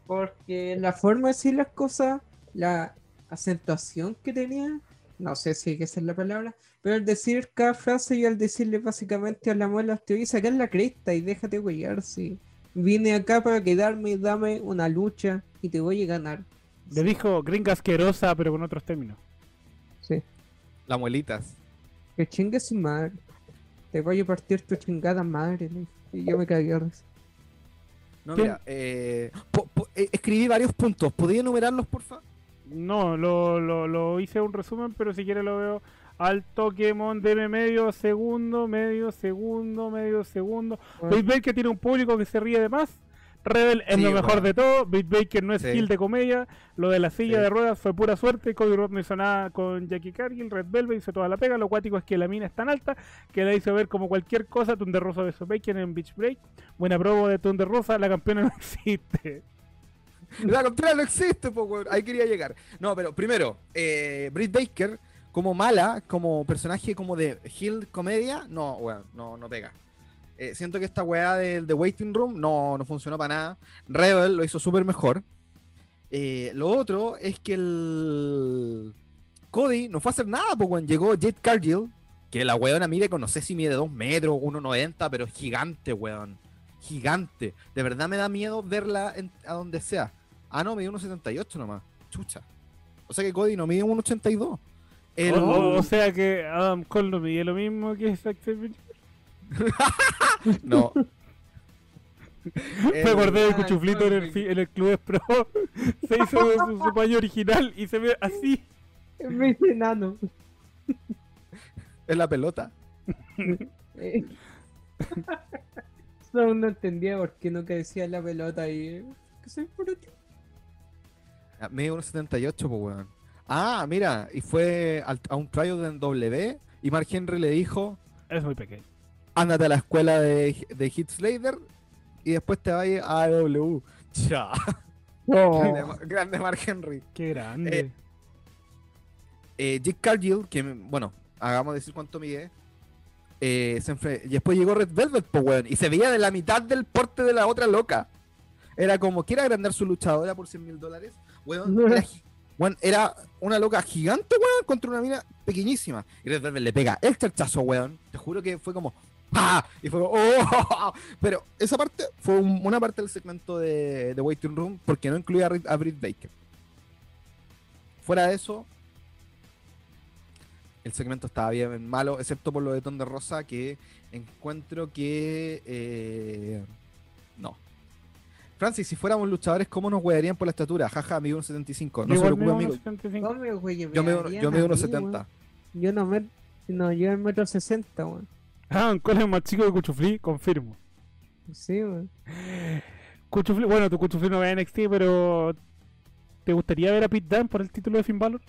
Porque la forma de decir las cosas, la acentuación que tenía, no sé si hay que ser la palabra, pero al decir cada frase y al decirle básicamente a la muela, te voy a sacar la cresta y déjate huellar, sí. Vine acá para quedarme y dame una lucha y te voy a ganar. Le dijo gringa asquerosa, pero con otros términos. Sí. La muelitas. Que chingue su madre. Te voy a partir tu chingada madre. dije. Y yo me cagué. No, ¿Quién? mira, eh, po- po- eh, escribí varios puntos. ¿Podría enumerarlos, porfa? No, lo, lo, lo hice un resumen, pero si quiere lo veo al Pokémon. Deme medio segundo, medio segundo, medio segundo. Bueno, Bait Baker tiene un público que se ríe de más. Rebel es Sí, lo mejor de todo. Bait Baker no es Sí. skill de comedia. Lo de la silla Sí. de ruedas fue pura suerte. Cody Rhodes no hizo nada con Jackie Cargill. Red Velvet hizo toda la pega. Lo cuático es que la mina es tan alta que la hizo ver como cualquier cosa. Thunder Rosa de Bacon en Beach Break. Buena probo de Thunder Rosa. La campeona no [laughs] existe. La campeona no existe. Ahí quería llegar. No, pero primero, eh, Britt Baker, como mala, como personaje como de Hill comedia, no, weón, no, no pega. Eh, siento que esta weá del de Waiting Room no, no funcionó para nada. Rebel lo hizo súper mejor. Eh, lo otro es que el Cody no fue a hacer nada, pues weón. Llegó Jade Cargill, que la weona mide con no sé si mide 2 metros, 1,90, pero es gigante, weón. gigante. De verdad me da miedo verla a donde sea. Ah, no, mide 1,78 nomás. Chucha. O sea que Cody no mide 1,82. El- O, o- o sea que Adam Cole no mide lo mismo que Zack Sabre Jr. [laughs] No. [laughs] Me El- acordé de Ah, Cuchuflito en el, en el Club Pro. [laughs] Se hizo su, su paño original y se ve así. Es enano. Es la pelota. Eh. No, no entendía por qué nunca decía la pelota y. Que soy tío. Ah, Mide 1,78, pues, weón. Ah, mira, y fue al- a un tryout en W y Mark Henry le dijo, Es muy pequeño. ándate a la escuela de, de Hit Slater y después te vayas a. Ya. Grande, Ma- grande Mark Henry. Qué grande. Eh, Jake Cargill, que bueno, hagamos decir cuánto mide. eh, se enfre- y después llegó Red Velvet, pues, weón, y se veía de la mitad del porte de la otra loca. Era como, ¿quiere agrandar su luchadora por 100 mil dólares? Weón, [laughs] era, era una loca gigante, weón, contra una mina pequeñísima. Y Red le pega el chachazo, weón. Te juro que fue como, ¡ah! Y fue como, ¡oh! [laughs] Pero esa parte fue un- una parte del segmento de, de Waiting Room porque no incluía a, a Britt Baker. Fuera de eso, el segmento estaba bien malo, excepto por lo de Ton de Rosa, que encuentro que. eh, no. Francis, si fuéramos luchadores, ¿cómo nos huearían por la estatura? Jaja, mido 1.75. No se preocupe, amigo. 1.75. No me Yo mido, verían yo a mido mí, 1.70. weón. Yo no me. No, yo el metro sesenta, weón. Ah, un cole más chico de Cuchufli, confirmo. Sí, weón. Cuchufli, bueno, tu Cuchufli no ve NXT, pero. ¿Te gustaría ver a Pete Dunne por el título de Finn Balor?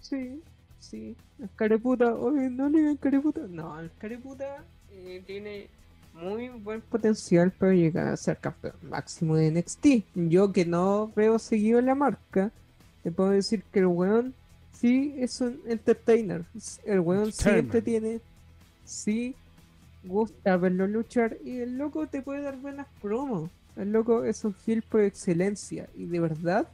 Sí, sí. El careputa, oye, no le digan careputa. No, el careputa eh, tiene muy buen potencial para llegar a ser campeón máximo de NXT. Yo que no veo seguido la marca, te puedo decir que el weón sí es un entertainer. El weón sí entretiene, sí gusta verlo luchar y el loco te puede dar buenas promos. El loco es un heel por excelencia y de verdad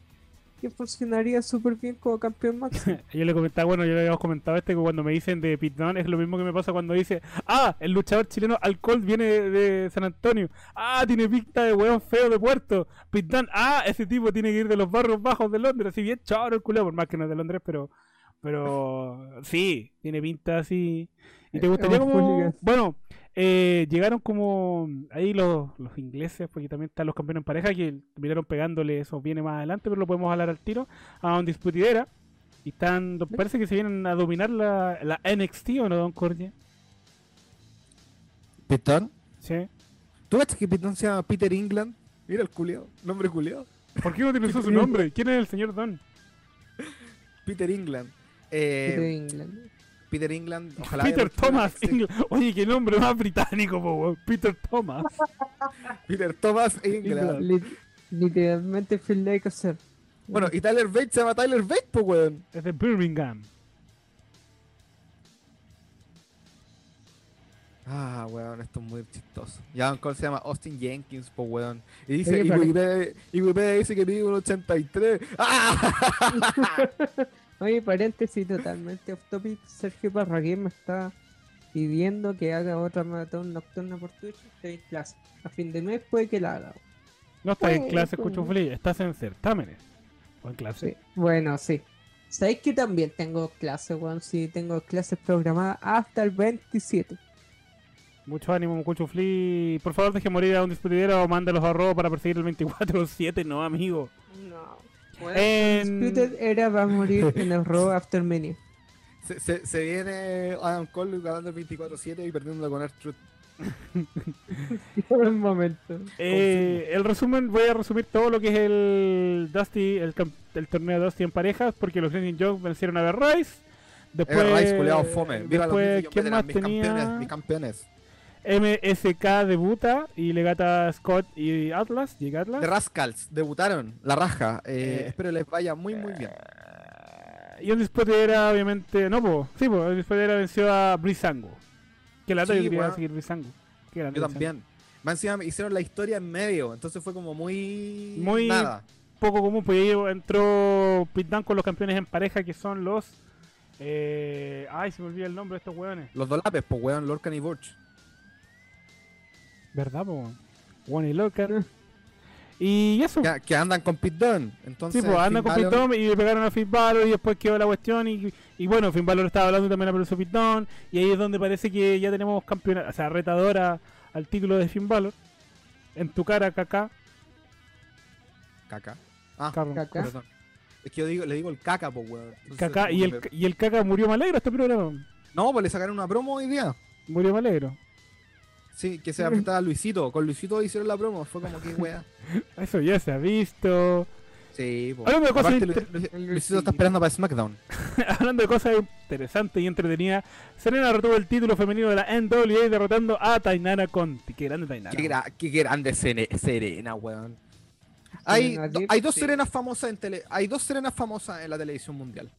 que funcionaría súper bien como campeón [laughs] máximo. Yo le comentaba, bueno, yo le habíamos comentado este que cuando me dicen de Dunne es lo mismo que me pasa cuando dice, ah, el luchador chileno Alcohol viene de, de San Antonio, ah, tiene pinta de hueón feo de puerto, Dunne, ah, ese tipo tiene que ir de los barrios bajos de Londres, así bien choro el culeo, por más que no es de Londres, pero, pero sí, tiene pinta así. ¿Y te gustaría como, bueno, eh, llegaron como ahí los, los ingleses, porque también están los campeones en pareja que terminaron pegándole, eso viene más adelante, pero lo podemos hablar al tiro, a un disputidera. Y están, parece que se vienen a dominar la, la NXT o no, Don Cordia. ¿Pitón? Sí. ¿Tú ves que Pitón se llama Peter England? Mira el culiao, nombre culiao. ¿Por qué no [laughs] utilizó su nombre? ¿Quién es el señor Don? Peter England. Eh, England. Peter England, ojalá. Peter Thomas. NXT. England. Oye, qué nombre más británico, po, weón. Peter Thomas. [laughs] Peter Thomas England. Lit- literalmente a ser. Bueno, y Tyler Bates se llama Tyler Bates, pues, weón. Es de Birmingham. Ah, weón, esto es muy chistoso. Ya Cole se llama Austin Jenkins, pues, weón. Y dice, Wikipedia, y Wikipedia dice que mide un 83. ¡Ah! [laughs] [laughs] Oye, paréntesis totalmente off topic. Sergio Parragués me está pidiendo que haga otra maratón nocturna por Twitch. Estoy en clase. A fin de mes puede que la haga. No estás en clase. Cuchufli. Estás en certámenes. O en clase. Sí. Bueno, sí. ¿Sabéis que también tengo clases, weón? Sí, tengo clases programadas hasta el 27. Mucho ánimo, Cuchufli. Por favor, deje morir a un disputidero o mándalos a robo para perseguir el 24-7. No, amigo. No. En- Disputed era va a morir [laughs] en el Raw After Mania. se, se, se viene Adam Cole ganando el 24-7 y perdiendo con R-Truth. [laughs] Por el momento. Eh, el resumen, voy a resumir todo lo que es el Dusty, el, el torneo de Dusty en parejas, porque los Green Jones vencieron a The Rice. Después, Rice, culeado fome. Viva los después New ¿quién más mis campeones, tenía? mis campeones. MSK debuta y le gata Scott y Atlas. ¿Llega Atlas? The Rascals debutaron, la raja. Eh, Eh, espero les vaya muy, muy bien. Y un era obviamente. No, po. Sí, po. El era venció a Brisango. Que la Sí, yo quería seguir Brisango. Yo Brisango. también. Más encima me hicieron la historia en medio, entonces fue como muy. Muy- Nada. Poco común, pues ahí entró Pit Dunne con los campeones en pareja que son los. Eh... Ay, se me olvida el nombre de estos hueones. Los dolapes, pues weón, Lorcan y Burch. ¿Verdad, po? One Locker. Y eso. Que, que andan con Pit Dunne. Entonces, Sí, pues anda Finn con Pitón y le pegaron a Finn Balor y después quedó la cuestión y, y bueno, Finn Balor estaba hablando también a Peluso Pitón y ahí es donde parece que ya tenemos campeona, o sea, retadora al título de Finn Balor. En tu cara, caca. Caca. Ah. Caca. perdón. Es que yo digo, le digo el caca, pues, weón. Caca, y el, y el caca murió más alegre este programa. No, pues le sacaron una promo hoy día. Murió más alegre. Sí, que se va a Luisito. Con Luisito hicieron la promo. Fue como que wea. [laughs] Eso ya se ha visto. Sí, pues. Hablando de cosas Aparte, inter- Luisito está esperando para SmackDown. [laughs] Hablando de cosas interesantes y entretenidas, Serena retuvo el título femenino de la NWA derrotando a Tainara Conti. Qué grande Tainara. Qué, gra- qué grande Serena, weón. Hay, do- hay dos sí. serenas famosas en tele, hay dos serenas famosas en la televisión mundial.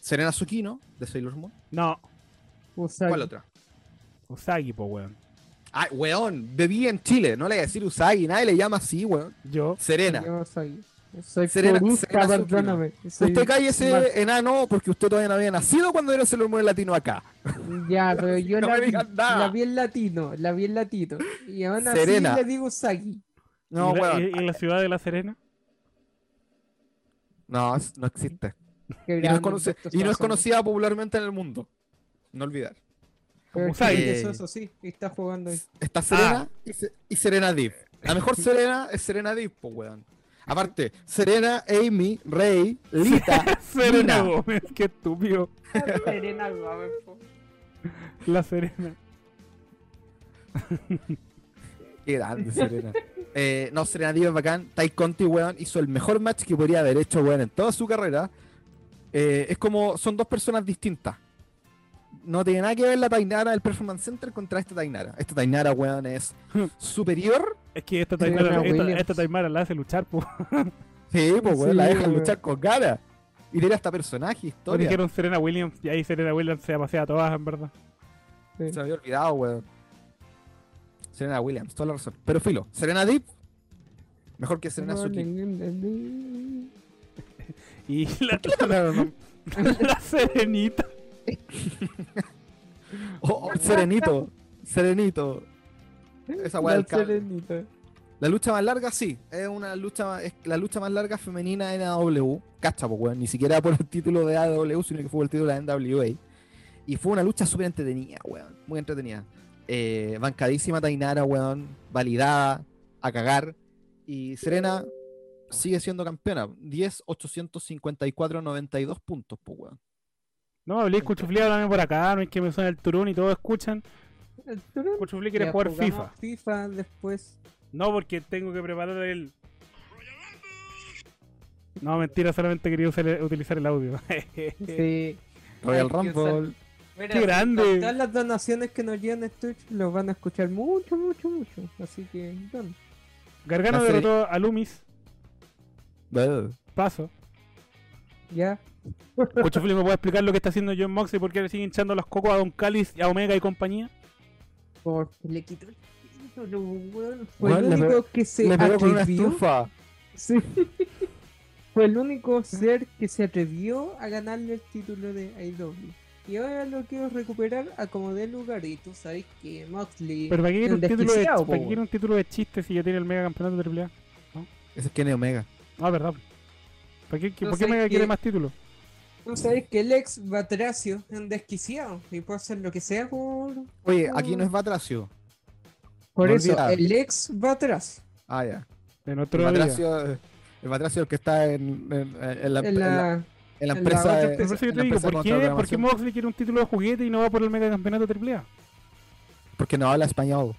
Serena Tsukino, de Sailor Moon. No, Usagi. ¿Cuál otra? Usagi, po, weón. Ay, weón, bebí en Chile, no le voy a decir Usagi, nadie le llama así, weón. Yo. Serena. Usagi. Soy Serena- Serena perdóname. Soy Usted cállese, Mar- enano, porque usted todavía no había nacido cuando era Sailor Moon latino acá. Ya, pero yo [laughs] No la, vi, la vi en latino, la vi en latino. Y aún así Serena. le digo Usagi. No, ¿Y, weón. y- y en la ciudad de La Serena? No, no existe. Y no, es conocida popularmente en el mundo. No olvidar. Pero Usagi. es que eso, eso sí, está jugando ahí. Está Serena y, Se- y Serena Deep. La mejor [laughs] Serena es Serena Deep, pues, weón. Aparte, Serena, Amy, Rey, Lita, [laughs] Serena Nina. Gómez, qué estúpido. Serena Gómez, po. La Serena. Qué grande, Serena. Eh, no, Serena Deep es bacán. Tai Conti, weón, hizo el mejor match que podría haber hecho, weón, en toda su carrera. Eh, es como, son dos personas distintas. No tiene nada que ver la Tainara del Performance Center contra esta Tainara. Esta Tainara, weón, es [laughs] superior. Es que esta Taimara, esta, esta la hace luchar, po. [laughs] Sí, pues, weón, la dejan weón. luchar con cara. Y tiene hasta personaje, historia. dijeron Serena Williams y ahí Serena Williams se pasea a todas, en verdad. Sí. Se me había olvidado, weón. Serena Williams, toda la razón. Pero filo, Serena Deep, mejor que Serena Suki. [laughs] Y la, no, no. la Serenita. [laughs] Oh, oh, Serenito, Serenito. Esa weá La del cable. Serenita. La lucha más larga, sí. Es una lucha, es la lucha más larga femenina en AW. Cacha, pues, weón. Ni siquiera por el título de AW, sino que fue por el título de la NWA. Y fue una lucha súper entretenida, weón. Muy entretenida. Eh, bancadísima Tainara, weón. Validada, a cagar. Y Serena sigue siendo campeona. 10, 854, 92 puntos, pues, weón. No, hablé cuchuflé, háblame por acá, no es que me suene el turón y todos escuchan. El turón. Cuchuflé quiere Ya jugar FIFA. FIFA después. No, porque tengo que preparar el. No, mentira, solamente quería usar- utilizar el audio. [laughs] Sí. Royal Rumble. Mira, Qué grande. Todas las donaciones que nos llegan en Twitch los van a escuchar mucho, mucho, mucho. Así que, don. Gargano derrotó a Lumis. Buh. Paso. Ya. Cuchuflé, ¿me puede explicar lo que está haciendo John Moxley? ¿Por qué le siguen echando los cocos a Don Callis, a Omega y compañía? Porque le quitó el título, weón. Fue el único que se atrevió. Sí. [laughs] Fue el único ser que se atrevió a ganarle el título de IW. Y ahora lo quiero recuperar a como dé lugar. Y tú sabes que Moxley. Pero ¿para qué quiere un título de, ¿para qué quiere un título de chiste si ya tiene el mega campeonato de AAA? Ese es Kenny Omega. Ah, verdad. ¿Para qué, No ¿por qué qué- quiere más títulos? Tú sabes que el ex Batracio es un desquiciado. Y puede hacer lo que sea por. Oye, aquí no es Batracio. Por No eso, olvidar. el ex Batracio. Ah, ya. En El otro día. Batracio, el Batracio es el que está en, en- en la, En en la- la. en la en la empresa. de- por eso yo en te la digo, empresa ¿por de qué, ¿por qué. Moxley quiere un título de juguete y no va por el mega campeonato de AAA? Porque no habla español.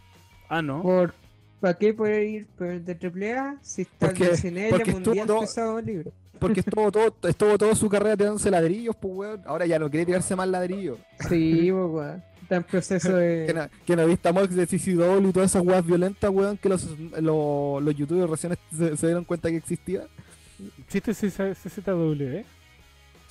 Ah, no. Por, ¿Para qué poder ir de AAA si está Porque- el CNL porque Mundial todo- Pesado Libre? Porque estuvo [laughs] todo, estuvo toda su carrera tirándose ladrillos, pues weón. Ahora ya no quiere tirarse más ladrillos. Sí, pues, weón. Está en proceso [laughs] Que de. no, que no vista Mox de CCW y todas esas weas violentas, weón, que los, los, los youtubers recién se, se dieron cuenta que existía. ¿Existe CZW, eh?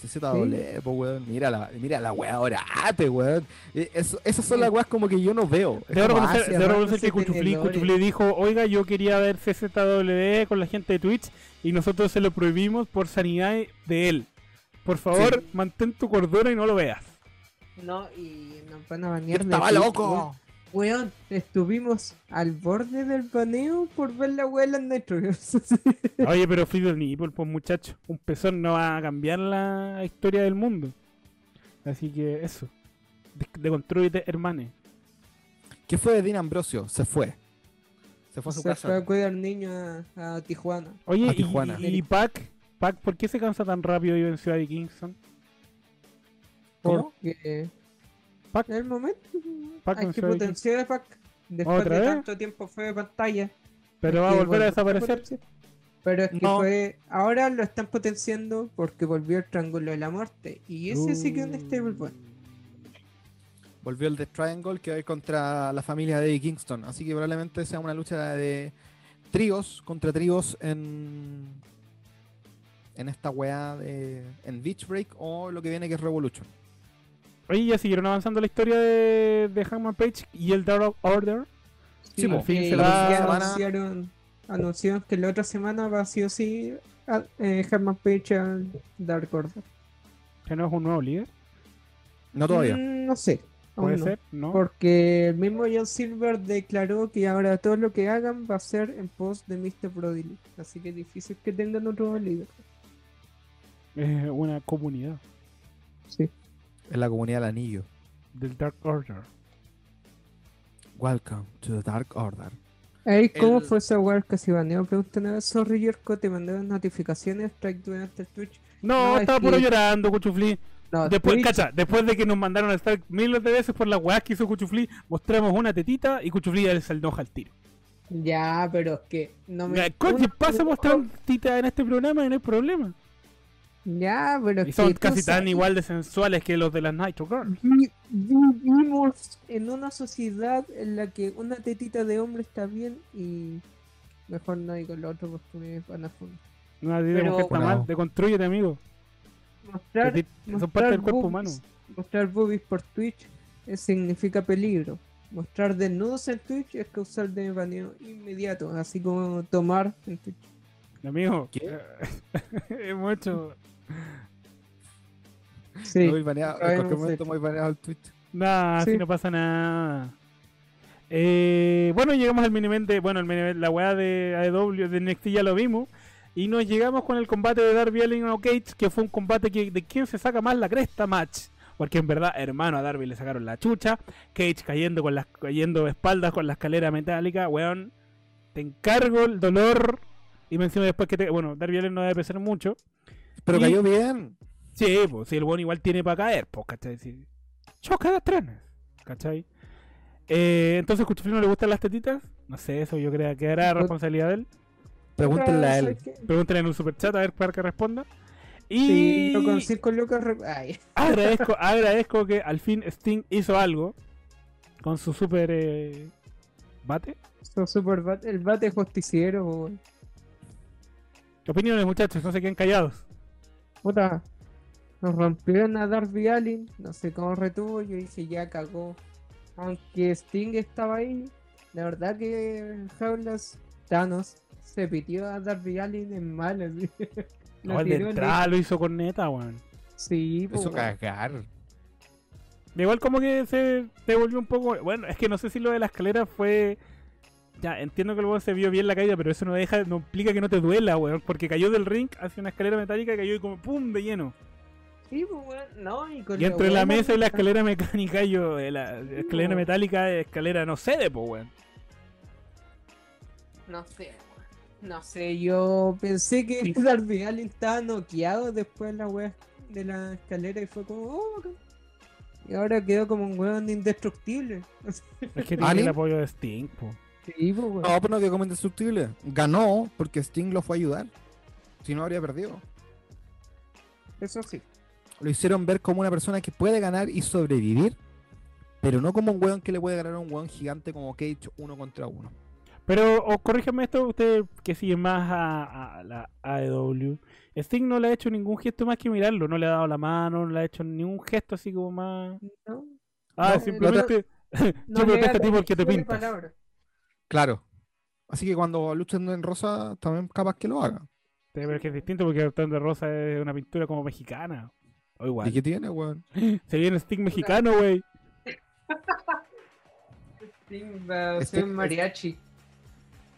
CZW, pues weón. Mira la, mira la wea ahora, ate, weón. Eh, eso- esas son las weas como que yo no veo. Debo reconocer, debo reconocer que tenedores. Cuchuflí dijo, oiga, yo quería ver CZW con la gente de Twitch y nosotros se lo prohibimos por sanidad de él. Por favor, mantén tu cordura y no lo veas. No, y nos van a de estaba loco. weón. Weón, estuvimos al borde del baneo por ver la weá en Nitro. [laughs] Oye, pero Free Nipple, pues muchacho. Un pezón no va a cambiar la historia del mundo. Así que eso. De- Deconstrúyete, hermane. ¿Qué fue de Dean Ambrosio? Se fue. Se fue a su Se casa. fue a cuidar niños a, a Tijuana. Oye, A y, Tijuana. y, y Pac, Pac, ¿por qué se cansa tan rápido y en Ciudad de Kingston? ¿Cómo? Porque Pac, en el momento Pac hay en que potenciar a Pac. Después ¿Otra de vez? tanto tiempo fue de pantalla. pero va a volver a desaparecer. Pero es que No. fue. Ahora lo están potenciando porque volvió el triángulo de la muerte. Y ese sí que es un Uh. stable Volvió el Death Triangle que va a ir contra la familia de Kingston. Así que probablemente sea una lucha de tríos contra tríos en. En esta weá de. En Beach Break o lo que viene que es Revolution. Oye, ya siguieron avanzando la historia de, de Hangman Page y el Dark Order. Sí, al po. fin se la va- ya anunciaron, anunciaron que la otra semana va sí o sí a, eh, Herman Page al Dark Order. Que no es un nuevo líder. No todavía. Mm, no sé. Puede no. ser, ¿no? Porque el mismo John Silver declaró que ahora todo lo que hagan va a ser en pos de Mr. Brody. Así que es difícil que tengan otro líder. Es una comunidad Sí. Es la comunidad del anillo. del Dark Order. Welcome to the Dark Order. Ey, ¿cómo El- fue esa weá que se baneó? Preguntan a Sorry Yerko, te mandé notificaciones strike durante el Twitch. No, No, es estaba puro que- llorando, Cuchufli. No, Después, Twitch- cacha, después de que nos mandaron a estar miles de veces por las weas que hizo Cuchufli, mostramos una tetita y Cuchufli ya se enoja al tiro. Ya, pero es que no me. Una- pasa mostrando tetita en este programa y no hay problema. Ya, pero Y son casi tan sabes- igual de sensuales que los de las Nitro Girls. Vi- Vivimos en una sociedad en la que una tetita de hombre está bien y mejor no digo lo otro porque me van a fundar. No, diremos Pero- que está Bravo. mal. Deconstrúyete, amigo. Mostrar, son mostrar parte del cuerpo boobies- humano. Mostrar boobies por Twitch eh, significa peligro. Mostrar desnudos en Twitch es causar de baneo inmediato, así como tomar en Twitch. Amigo, ¿Qué? [laughs] hemos hecho. Sí, Muy baneado, en cualquier momento muy baneado el Twitch. Nada, Sí. así no pasa nada. Eh, bueno, llegamos al mini event de, bueno, el la weá de AEW de NXT ya lo vimos. Y nos llegamos con el combate de Darby Allin o Cage, que fue un combate que, de quién se saca más la cresta match. Porque en verdad, hermano, a Darby le sacaron la chucha. Cage cayendo con las cayendo de espaldas con la escalera metálica. Weón, te encargo el dolor. Y me encima después que te. Bueno, Darby Allin no debe pesar mucho. Pero Y- cayó bien. Sí, pues si el weón igual tiene para caer, pues, ¿cachai? Si... Choca trenes, ¿cachai? Eh, entonces, ¿Cuchuflín no le gustan las tetitas? No sé, eso yo creo que era responsabilidad de él. Pregúntenle a él. Pregúntenle en un superchat a ver para que responda. Y Sí, yo con 5 lucas. re- Ay, [laughs] agradezco, [laughs] agradezco que al fin Sting hizo algo con su super eh, bate. son super bat- el bate justiciero, weón. ¿Qué opiniones, muchachos? No se queden callados. Puta, nos rompieron a Darby Allin, no sé cómo retuvo, yo dije ya cagó. Aunque Sting estaba ahí, la verdad que Jaulas Thanos se pitió a Darby Allin en mal. así. [laughs] Lo No, el de entrada lo hizo con neta, weón. Sí, Lo po, hizo weón. cagar. Igual como que se devolvió un poco. Bueno, es que no sé si lo de la escalera fue. Ya, entiendo que el weón se vio bien la caída, pero eso no deja, no implica que no te duela, weón. Porque cayó del ring hacia una escalera metálica y cayó y como ¡pum! de lleno. Sí, po, weón. No, y con Y entre la mesa y la escalera mecánica, yo, eh, la escalera weón. metálica, escalera no cede, pues, weón. No sé, weón. No sé, yo pensé que Darby [laughs] Allin estaba noqueado después de la wea de la escalera y fue como, oh, bacán. Y ahora quedó como un weón indestructible. [laughs] Es que tiene ¿Ali? el apoyo de Sting, po. Sí. No, pero no quedó como indestructible. Ganó porque Sting lo fue a ayudar. Si no, habría perdido. Eso sí. Lo hicieron ver como una persona que puede ganar y sobrevivir, pero no como un weón que le puede ganar a un weón gigante como Cage uno contra uno. Pero, o corríjame esto, usted que sigue más a, a la AEW. Sting no le ha hecho ningún gesto más que mirarlo, no le ha dado la mano, no le ha hecho ningún gesto así como más. ¿No? Ah, No, simplemente. No [laughs] yo le protejo a da ti porque te palabra. Claro. Así que cuando luchen en rosa, también capaz que lo haga. Sí, pero es que es distinto porque el de Rosa es una pintura como mexicana. O ¿Y igual. qué tiene, weón? Se viene Sting mexicano, güey. Sting va a Sting- mariachi.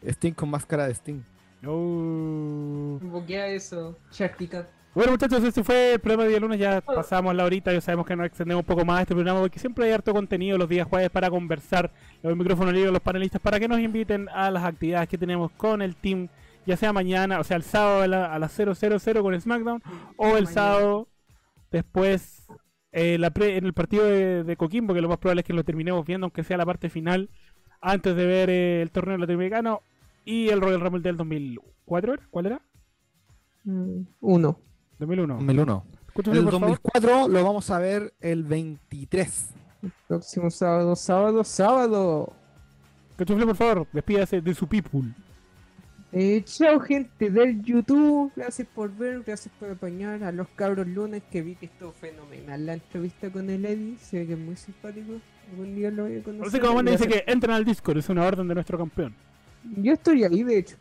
Sting con máscara de Sting. Oh. Boquea eso, Chartica. Bueno muchachos, este fue el programa de día lunes, ya pasamos la horita, ya sabemos que nos extendemos un poco más este programa porque siempre hay harto contenido los días jueves para conversar, los micrófonos libres, los panelistas, para que nos inviten a las actividades que tenemos con el team, ya sea mañana, o sea el sábado a, la- a las 000 con SmackDown, o el Mañana. sábado después eh, la pre- en el partido de, de Coquimbo, que lo más probable es que lo terminemos viendo, aunque sea la parte final, antes de ver eh, el torneo latinoamericano y el Royal Rumble del 2004, ¿era? ¿cuál era? Mm, Uno. 2001. 2001. Escúchame, El por favor. 2004 lo vamos a ver el 23. Próximo sábado, sábado, sábado. Cachufle, por favor, despídase de su people. Eh, chao gente del YouTube, gracias por ver, gracias por apañar a los cabros lunes que vi que estuvo fenomenal la entrevista con el Eddie, se ve que es muy simpático, algún día lo voy a conocer. No sé cómo manda dice que entren al Discord, es una orden de nuestro campeón. Yo estoy ahí de hecho,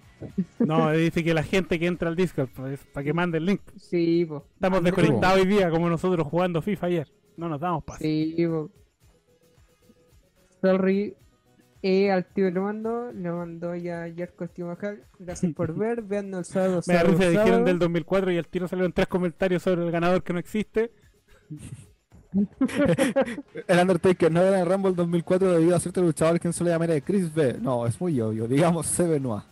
No, dice que la gente que entra al Discord, pues, para que mande el link. sí, po. Estamos desconectados hoy día, como nosotros jugando FIFA ayer. No nos damos paso. Sí, po. Sorry, eh, al tío le mando, le mando ya ayer con Tío Majal, gracias por [laughs] ver, vean el sábado, Me da risa, dijeron del 2004 y al tiro salieron tres comentarios sobre el ganador que no existe. [laughs] El Undertaker no era el Rumble 2004 debido a cierto luchador que se le llamaría Chris B. No, es muy obvio. Digamos C. Benoit.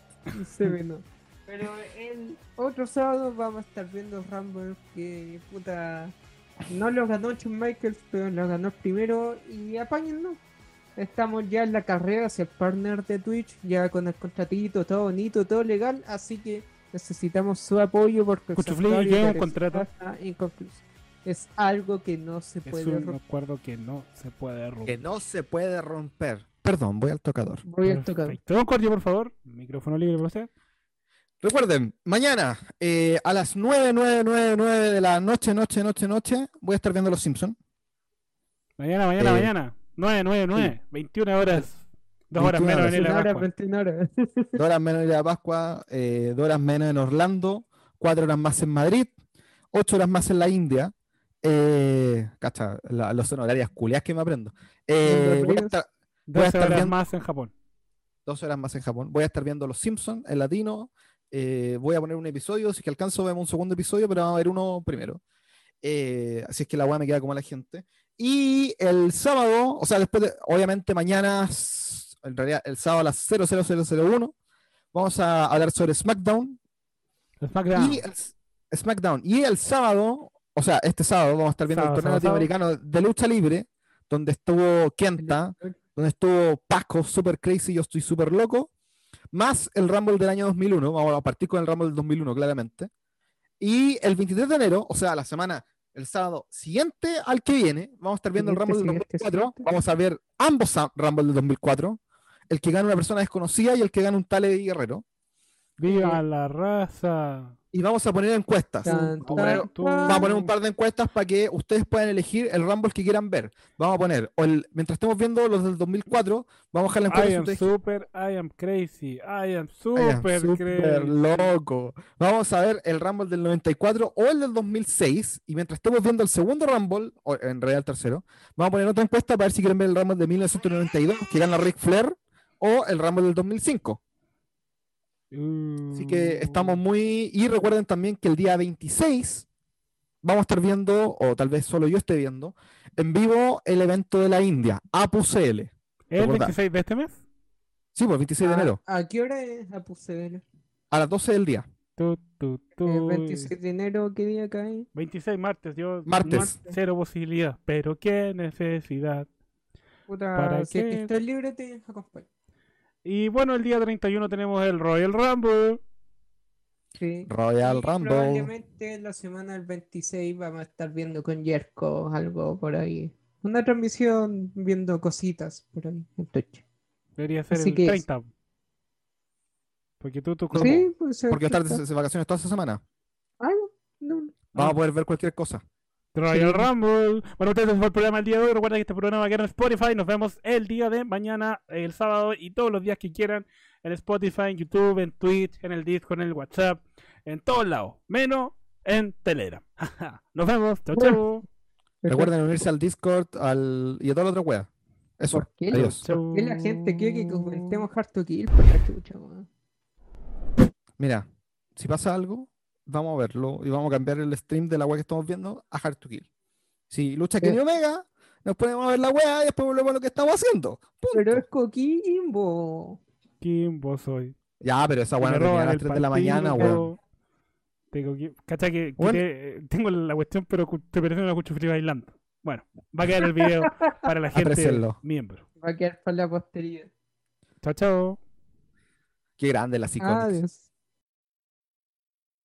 Se ve, no. Pero el otro sábado vamos a estar viendo Rumble que puta no lo ganó Shawn Michaels, pero lo ganó primero y apáñenlo. Estamos ya en la carrera hacia el partner de Twitch, ya con el contratito, todo bonito, todo legal, así que necesitamos su apoyo porque el Cuchuflí, santuario ¿qué es un contrato? inconcluso. Es algo que no se Es puede un romper. acuerdo que no se puede romper. Que no se puede romper. Perdón, voy al tocador. Voy a tocar. Perfecto. Don Cordio, por favor. Micrófono libre para usted. Recuerden, mañana eh, a las 9, 9, 9, 9 de la noche, noche, noche, noche, voy a estar viendo Los Simpsons. Mañana, mañana, Eh, mañana. 9, 9, 9. 21 horas. Dos horas 21 menos en la Pascua. 21 horas. Dos horas menos en la Pascua, eh, dos horas menos en Orlando, cuatro horas más en Madrid, ocho horas más en la India. Eh, cacha, la- los honorarias culias que me aprendo. Eh, voy a estar, voy a 12 estar horas viendo- más en Japón. dos horas más en Japón. Voy a estar viendo Los Simpsons en latino. eh, voy a poner un episodio. Si es que alcanzo, vemos un segundo episodio, pero vamos a ver uno primero. Eh, así es que la weá me queda como a la gente. Y el sábado, o sea, después de, obviamente mañana, en realidad el sábado a las 00001, vamos a hablar sobre SmackDown. SmackDown. Y el, SmackDown. Y el sábado, o sea, este sábado vamos a estar viendo Sábado, el torneo sábado, latinoamericano de lucha libre, donde estuvo Kenta, donde estuvo Paco, super crazy, yo estoy super loco, más el Rumble del año 2001, vamos a partir con el Rumble del 2001 claramente, y el 23 de enero, o sea, la semana, el sábado siguiente al que viene, vamos a estar viendo el Rumble del siguiente, 2004, siguiente. vamos a ver ambos Rumble del 2004, el que gana una persona desconocida y el que gana un tal Eddie Guerrero, Viva la raza. y vamos a poner encuestas. Tan, Vamos a poner- tan, tú- Vamos a poner un par de encuestas para que ustedes puedan elegir el Rumble que quieran ver. Vamos a poner, o el, mientras estemos viendo los del 2004, vamos a dejar la encuesta. I am ustedes super, I am crazy, I am super, crazy. loco. Vamos a ver el Rumble del 94 o el del 2006. Y mientras estemos viendo el segundo Rumble, o en realidad el tercero, vamos a poner otra encuesta para ver si quieren ver el Rumble de 1992, que gana Ric Flair, o el Rumble del 2005. Así que estamos Mm. muy. Y recuerden también que el día 26 vamos a estar viendo, o tal vez solo yo esté viendo, en vivo el evento de la India, APUCL. ¿Es el recordad. 26 de este mes? Sí, pues 26 de ¿A- enero, ¿A qué hora es pusevela? a las 12 del día. Tu, tu, tu. El 26 de enero, ¿qué día cae? 26 martes, yo Martes. cero posibilidad, pero qué necesidad. Puta, ¿Para si qué? que estoy libre, te acompaño. Y bueno, el día 31 tenemos el Royal Rumble. Sí. Royal Y Rumble. Probablemente la semana del 26 vamos a estar viendo con Jerko algo por ahí. Una transmisión viendo cositas por ahí en Twitch. Debería ser Así el que es. 30. Porque tú, tú, Sí, pues Porque estar de, de vacaciones toda esa semana. Ah, no, no. Vamos a poder ver cualquier cosa. Royal Sí. Rumble. Bueno, ustedes fue el programa del día de hoy. Recuerden que este programa va a quedar en Spotify. Nos vemos el día de mañana, el sábado y todos los días que quieran en Spotify, en YouTube, en Twitch, en el Discord, en el WhatsApp, en todos lados, menos en Telegram. [laughs] Nos vemos. Chau, chau. Recuerden unirse al Discord al... y a toda la otra wea. Eso, ¿Por qué, adiós. ¿Por qué la gente quiere que comentemos Hard to Kill por la chucha, weón? Mira, si pasa algo, vamos a verlo y vamos a cambiar el stream de la wea que estamos viendo a Hard to Kill. Si lucha Kenny Eh. Omega, nos ponemos a ver la wea y después volvemos a lo que estamos haciendo. Punto. Pero es Coquimbo. ¿Quién vos soy? Ya, pero esa wea no a las el 3 de la mañana, weón. Tengo que. Cacha que, que Bueno. te- tengo la cuestión, pero te parece una cuchufría bailando. Bueno, va a quedar el video para la [laughs] gente Aprécienlo. miembro. Va a quedar para la posteridad. Chao, chao. Qué grande la. Adiós.